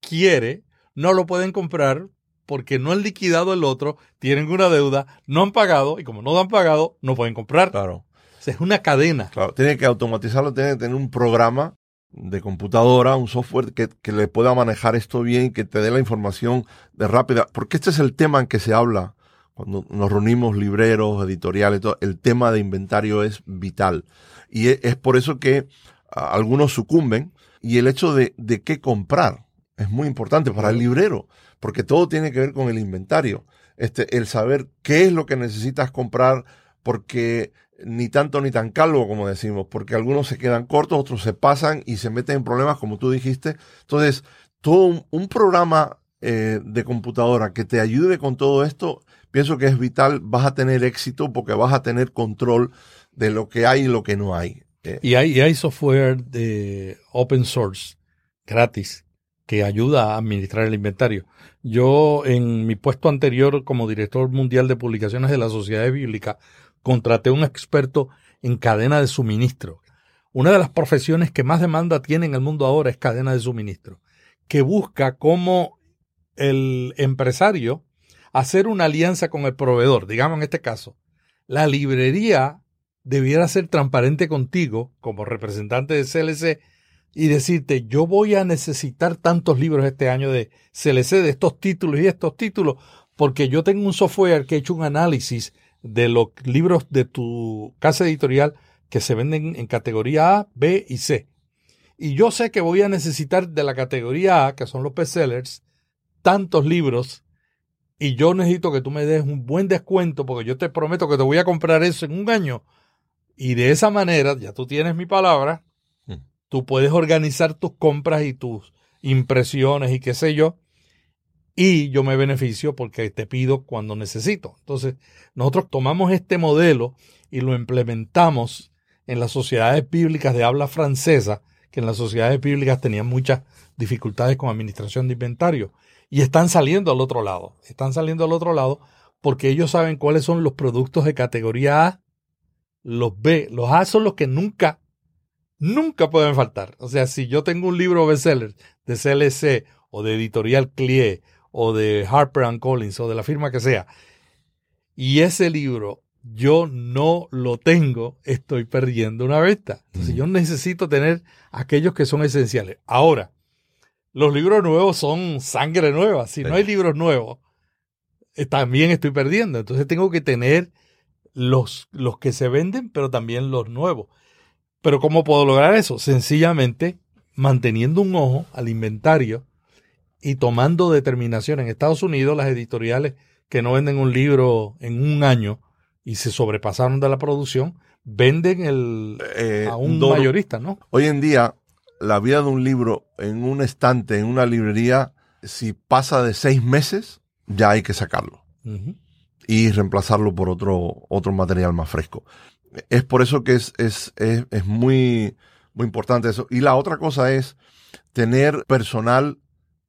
quiere no lo pueden comprar porque no han liquidado el otro, tienen una deuda, no han pagado y como no han pagado, no pueden comprar. Claro. Es una cadena. Claro, tiene que automatizarlo, tiene que tener un programa de computadora, un software que, que, le pueda manejar esto bien, que te dé la información de rápida, porque este es el tema en que se habla cuando nos reunimos libreros, editoriales, todo, el tema de inventario es vital. Y e, es por eso que algunos sucumben y el hecho de, de qué comprar es muy importante para el librero, porque todo tiene que ver con el inventario. Este, el saber qué es lo que necesitas comprar, porque ni tanto ni tan calvo, como decimos, porque algunos se quedan cortos, otros se pasan y se meten en problemas, como tú dijiste. Entonces, todo un, programa eh, de computadora que te ayude con todo esto, pienso que es vital, vas a tener éxito porque vas a tener control de lo que hay y lo que no hay. Eh, y hay, hay software de open source gratis que ayuda a administrar el inventario. Yo en mi puesto anterior como director mundial de publicaciones de la Sociedad Bíblica contraté un experto en cadena de suministro. Una de las profesiones que más demanda tiene en el mundo ahora es cadena de suministro, que busca cómo el empresario hacer una alianza con el proveedor. Digamos en este caso, la librería debiera ser transparente contigo como representante de CLC y decirte, yo voy a necesitar tantos libros este año de CLC, de estos títulos y estos títulos, porque yo tengo un software que ha hecho un análisis de los libros de tu casa editorial que se venden en categoría A, B y C. Y yo sé que voy a necesitar de la categoría A, que son los bestsellers, tantos libros y yo necesito que tú me des un buen descuento porque yo te prometo que te voy a comprar eso en un año y de esa manera, ya tú tienes mi palabra, mm. tú puedes organizar tus compras y tus impresiones y qué sé yo, y yo me beneficio porque te pido cuando necesito. Entonces, nosotros tomamos este modelo y lo implementamos en las sociedades bíblicas de habla francesa, que en las sociedades bíblicas tenían muchas dificultades con administración de inventario. Y están saliendo al otro lado. Están saliendo al otro lado porque ellos saben cuáles son los productos de categoría A los B, los A son los que nunca, nunca pueden faltar. O sea, si yo tengo un libro bestseller de CLC o de Editorial Clie o de Harper and Collins o de la firma que sea, y ese libro yo no lo tengo, estoy perdiendo una venta. Entonces yo necesito tener aquellos que son esenciales. Ahora, los libros nuevos son sangre nueva. Si no hay libros nuevos, eh, también estoy perdiendo. Entonces tengo que tener los, los que se venden, pero también los nuevos. Pero ¿cómo puedo lograr eso? Sencillamente manteniendo un ojo al inventario y tomando determinación. En Estados Unidos, las editoriales que no venden un libro en un año y se sobrepasaron de la producción, venden el, Eh, a un mayorista, ¿no? Hoy en día, la vida de un libro en un estante, en una librería, si pasa de seis meses, ya hay que sacarlo y reemplazarlo por otro, otro material más fresco. Es por eso que es, es, es, es muy, muy importante eso. Y la otra cosa es tener personal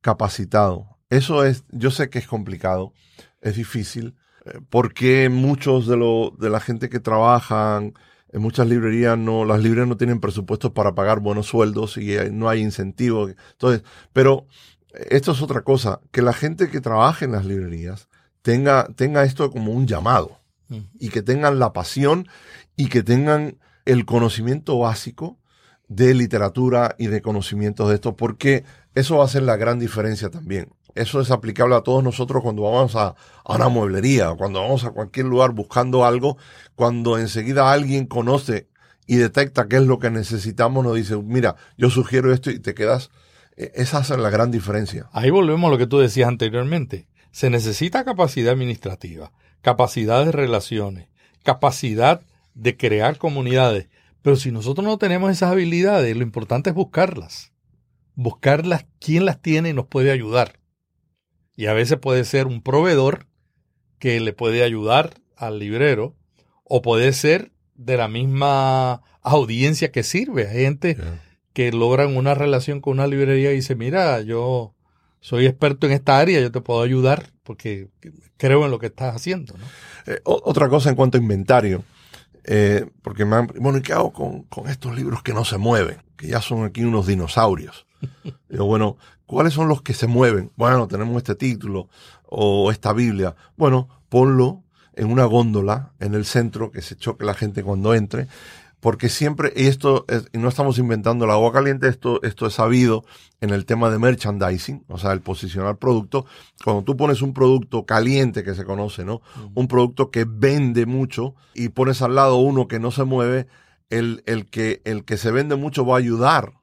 capacitado. Eso es, yo sé que es complicado, es difícil, eh, porque muchos de, lo, de la gente que trabajan en muchas librerías no, las librerías no tienen presupuestos para pagar buenos sueldos y no hay incentivo. Entonces, pero esto es otra cosa, que la gente que trabaja en las librerías tenga, tenga esto como un llamado y que tengan la pasión y que tengan el conocimiento básico de literatura y de conocimientos de esto, porque eso va a ser la gran diferencia también. Eso es aplicable a todos nosotros cuando vamos a, una mueblería, cuando vamos a cualquier lugar buscando algo, cuando enseguida alguien conoce y detecta qué es lo que necesitamos, nos dice, mira, yo sugiero esto y te quedas. eh, Esa es la gran diferencia. Ahí volvemos a lo que tú decías anteriormente. Se necesita capacidad administrativa, capacidad de relaciones, capacidad de crear comunidades. Pero si nosotros no tenemos esas habilidades, lo importante es buscarlas. Buscarlas, quién las tiene y nos puede ayudar. Y a veces puede ser un proveedor que le puede ayudar al librero, o puede ser de la misma audiencia que sirve. Hay gente que logran una relación con una librería y dice, mira, yo soy experto en esta área, yo te puedo ayudar porque creo en lo que estás haciendo. ¿no? Eh, otra cosa en cuanto a inventario, eh, porque me han, bueno, ¿y qué hago con, con estos libros que no se mueven? Que ya son aquí unos dinosaurios. (laughs) Digo, bueno, ¿cuáles son los que se mueven? Bueno, tenemos este título o esta Biblia. Bueno, ponlo en una góndola en el centro, que se choque la gente cuando entre, porque siempre, y esto, es- y no estamos inventando el agua caliente, esto, esto es sabido en el tema de merchandising, o sea, el posicionar producto. Cuando tú pones un producto caliente que se conoce, ¿no? Un producto que vende mucho y pones al lado uno que no se mueve, el, el, que, el que se vende mucho va a ayudar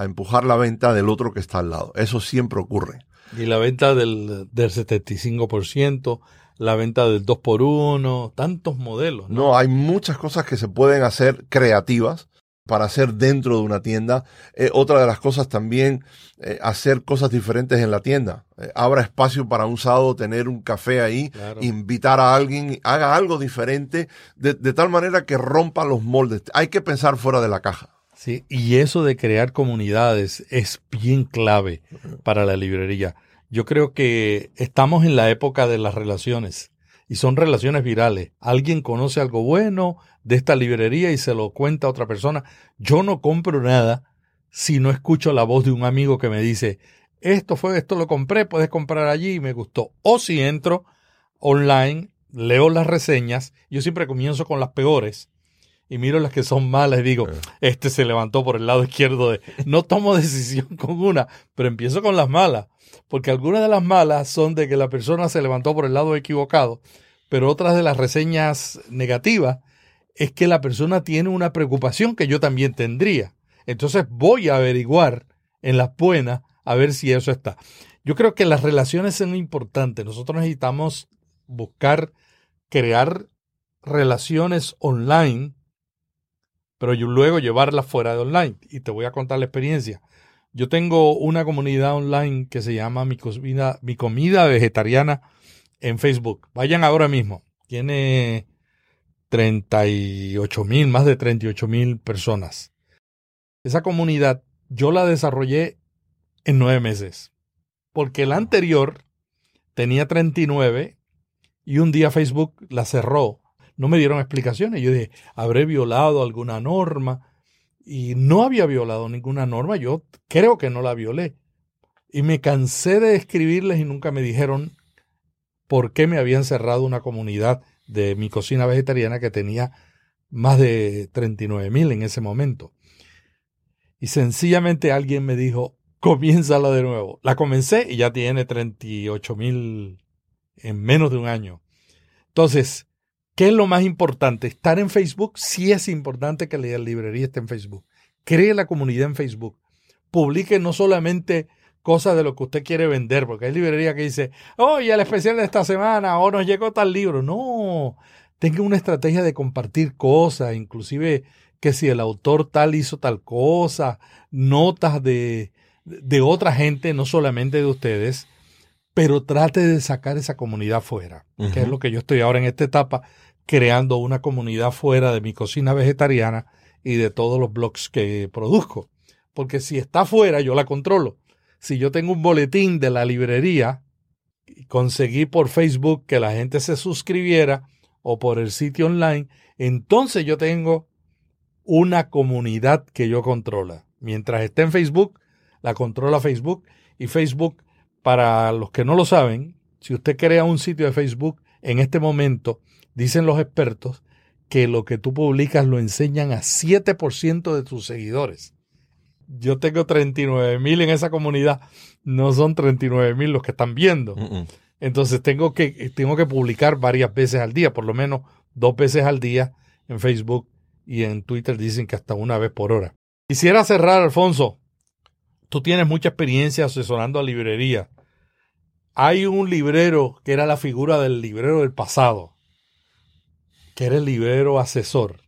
a empujar la venta del otro que está al lado. Eso siempre ocurre. Y la venta del, del 75%, la venta del 2 por 1 tantos modelos. ¿no? No, hay muchas cosas que se pueden hacer creativas para hacer dentro de una tienda. Eh, otra de las cosas también, eh, hacer cosas diferentes en la tienda. Eh, abra espacio para un sábado tener un café ahí, Claro. invitar a alguien, haga algo diferente, de, de tal manera que rompa los moldes. Hay que pensar fuera de la caja. Sí, y eso de crear comunidades es bien clave para la librería. Yo creo que estamos en la época de las relaciones y son relaciones virales. Alguien conoce algo bueno de esta librería y se lo cuenta a otra persona. Yo no compro nada si no escucho la voz de un amigo que me dice, esto fue, esto lo compré, puedes comprar allí y me gustó. O si entro online, leo las reseñas, yo siempre comienzo con las peores y miro las que son malas y digo, este se levantó por el lado izquierdo de... No tomo (laughs) decisión con una, pero empiezo con las malas, porque algunas de las malas son de que la persona se levantó por el lado equivocado, pero otras de las reseñas negativas es que la persona tiene una preocupación que yo también tendría. Entonces voy a averiguar en las buenas a ver si eso está. Yo creo que las relaciones son importantes. Nosotros necesitamos buscar crear relaciones online pero yo luego llevarla fuera de online. Y te voy a contar la experiencia. Yo tengo una comunidad online que se llama Mi Comida, Mi Comida Vegetariana en Facebook. Vayan ahora mismo. Tiene 38 mil, más de 38 mil personas. Esa comunidad yo la desarrollé en nueve meses. Porque la anterior tenía 39 y un día Facebook la cerró no me dieron explicaciones. Yo dije, ¿habré violado alguna norma? Y no había violado ninguna norma. Yo creo que no la violé. Y me cansé de escribirles y nunca me dijeron por qué me habían cerrado una comunidad de mi cocina vegetariana que tenía más de 39 mil en ese momento. Y sencillamente alguien me dijo, comiénzala de nuevo. La comencé y ya tiene 38 mil en menos de un año. Entonces, ¿Qué es lo más importante? Estar en Facebook. Sí es importante que la librería esté en Facebook. Cree la comunidad en Facebook. Publique no solamente cosas de lo que usted quiere vender, porque hay librerías que dice, oye, el especial de esta semana, o nos llegó tal libro. No, tenga una estrategia de compartir cosas, inclusive que si el autor tal hizo tal cosa, notas de, de otra gente, no solamente de ustedes, pero trate de sacar esa comunidad fuera, que es lo que yo estoy ahora en esta etapa, creando una comunidad fuera de mi cocina vegetariana y de todos los blogs que produzco. Porque si está fuera, yo la controlo. Si yo tengo un boletín de la librería, conseguí por Facebook que la gente se suscribiera o por el sitio online, entonces yo tengo una comunidad que yo controla. Mientras esté en Facebook, la controla Facebook y Facebook para los que no lo saben, si usted crea un sitio de Facebook, en este momento, dicen los expertos, que lo que tú publicas lo enseñan a 7% de tus seguidores. Yo tengo 39 mil en esa comunidad, no son 39 mil los que están viendo. Entonces tengo que, tengo que publicar varias veces al día, por lo menos dos veces al día en Facebook y en Twitter dicen que hasta una vez por hora. Quisiera cerrar, Alfonso. Tú tienes mucha experiencia asesorando a librería hay un librero que era la figura del librero del pasado, que era el librero asesor.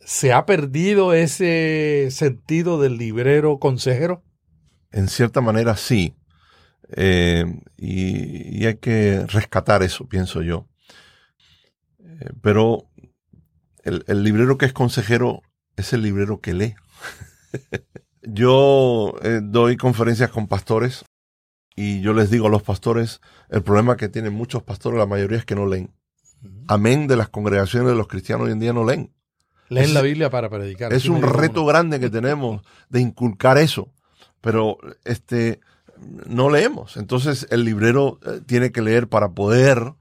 ¿Se ha perdido ese sentido del librero consejero? En cierta manera sí. Eh, y, hay que rescatar eso, pienso yo. Eh, pero el, librero que es consejero es el librero que lee. (laughs) yo eh, doy conferencias con pastores y yo les digo a los pastores, el problema que tienen muchos pastores, la mayoría es que no leen. Amén de las congregaciones de los cristianos hoy en día no leen. Leen la Biblia para predicar. Es un reto grande que tenemos de inculcar eso, pero este no leemos. Entonces el librero eh, tiene que leer para poder,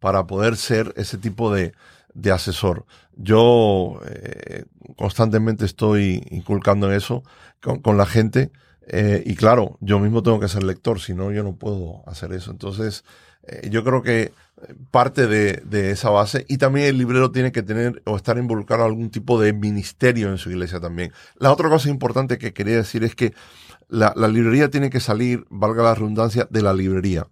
para poder ser ese tipo de, de asesor. Yo eh, constantemente estoy inculcando en eso con, con la gente eh, y claro, yo mismo tengo que ser lector, si no, yo no puedo hacer eso. Entonces, eh, yo creo que parte de, esa base y también el librero tiene que tener o estar involucrado en algún tipo de ministerio en su iglesia también. La otra cosa importante que quería decir es que la, librería tiene que salir, valga la redundancia, de la librería.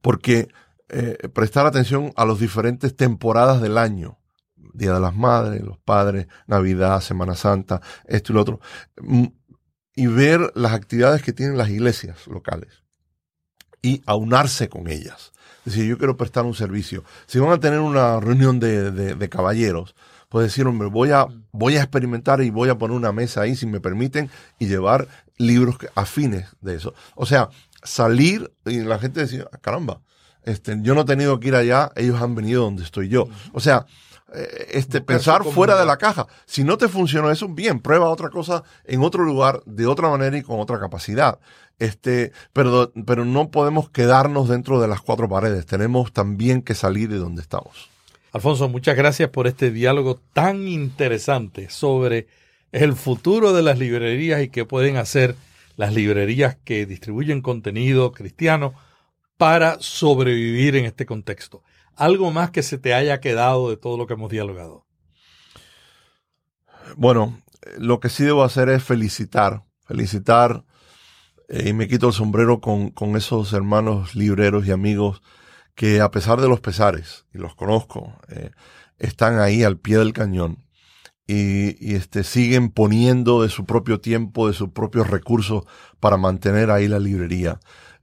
Porque eh, prestar atención a las diferentes temporadas del año. Día de las Madres, los Padres, Navidad, Semana Santa, esto y lo otro y ver las actividades que tienen las iglesias locales y aunarse con ellas. Es decir, yo quiero prestar un servicio. Si van a tener una reunión de, caballeros, pues decir, hombre, voy a, voy a experimentar y voy a poner una mesa ahí, si me permiten, y llevar libros afines de eso. O sea, salir y la gente decir, ah, caramba, este, yo no he tenido que ir allá, ellos han venido donde estoy yo. O sea, eh, este, pensar fuera de la caja. Si no te funcionó eso, bien, prueba otra cosa en otro lugar, de otra manera y con otra capacidad. Este, pero, pero no podemos quedarnos dentro de las cuatro paredes. Tenemos también que salir de donde estamos. Alfonso, muchas gracias por este diálogo tan interesante sobre el futuro de las librerías y qué pueden hacer las librerías que distribuyen contenido cristiano para sobrevivir en este contexto algo más que se te haya quedado de todo lo que hemos dialogado. Bueno, lo que sí debo hacer es felicitar, felicitar eh, y me quito el sombrero con, esos hermanos libreros y amigos que a pesar de los pesares, y los conozco, eh, están ahí al pie del cañón y, este, siguen poniendo de su propio tiempo, de sus propios recursos para mantener ahí la librería.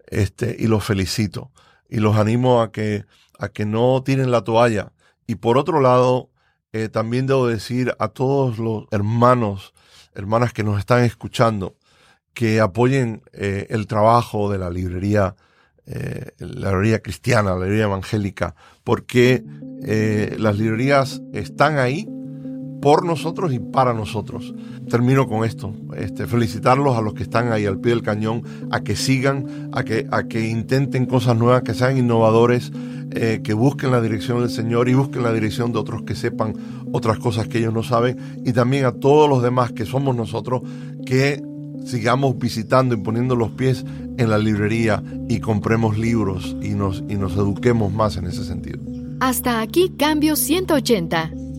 Este, y los felicito y los animo a que a que no tiren la toalla. Y por otro lado, eh, también debo decir a todos los hermanos, hermanas que nos están escuchando, que apoyen eh, el trabajo de la librería, eh, la librería cristiana, la librería evangélica, porque las librerías están ahí por nosotros y para nosotros. Termino con esto. Este, felicitarlos a los que están ahí al pie del cañón, a que sigan, a que, a que intenten cosas nuevas, que sean innovadores, eh, que busquen la dirección del Señor y busquen la dirección de otros que sepan otras cosas que ellos no saben. Y también a todos los demás que somos nosotros, que sigamos visitando y poniendo los pies en la librería y compremos libros y nos, y nos eduquemos más en ese sentido. Hasta aquí Cambio 180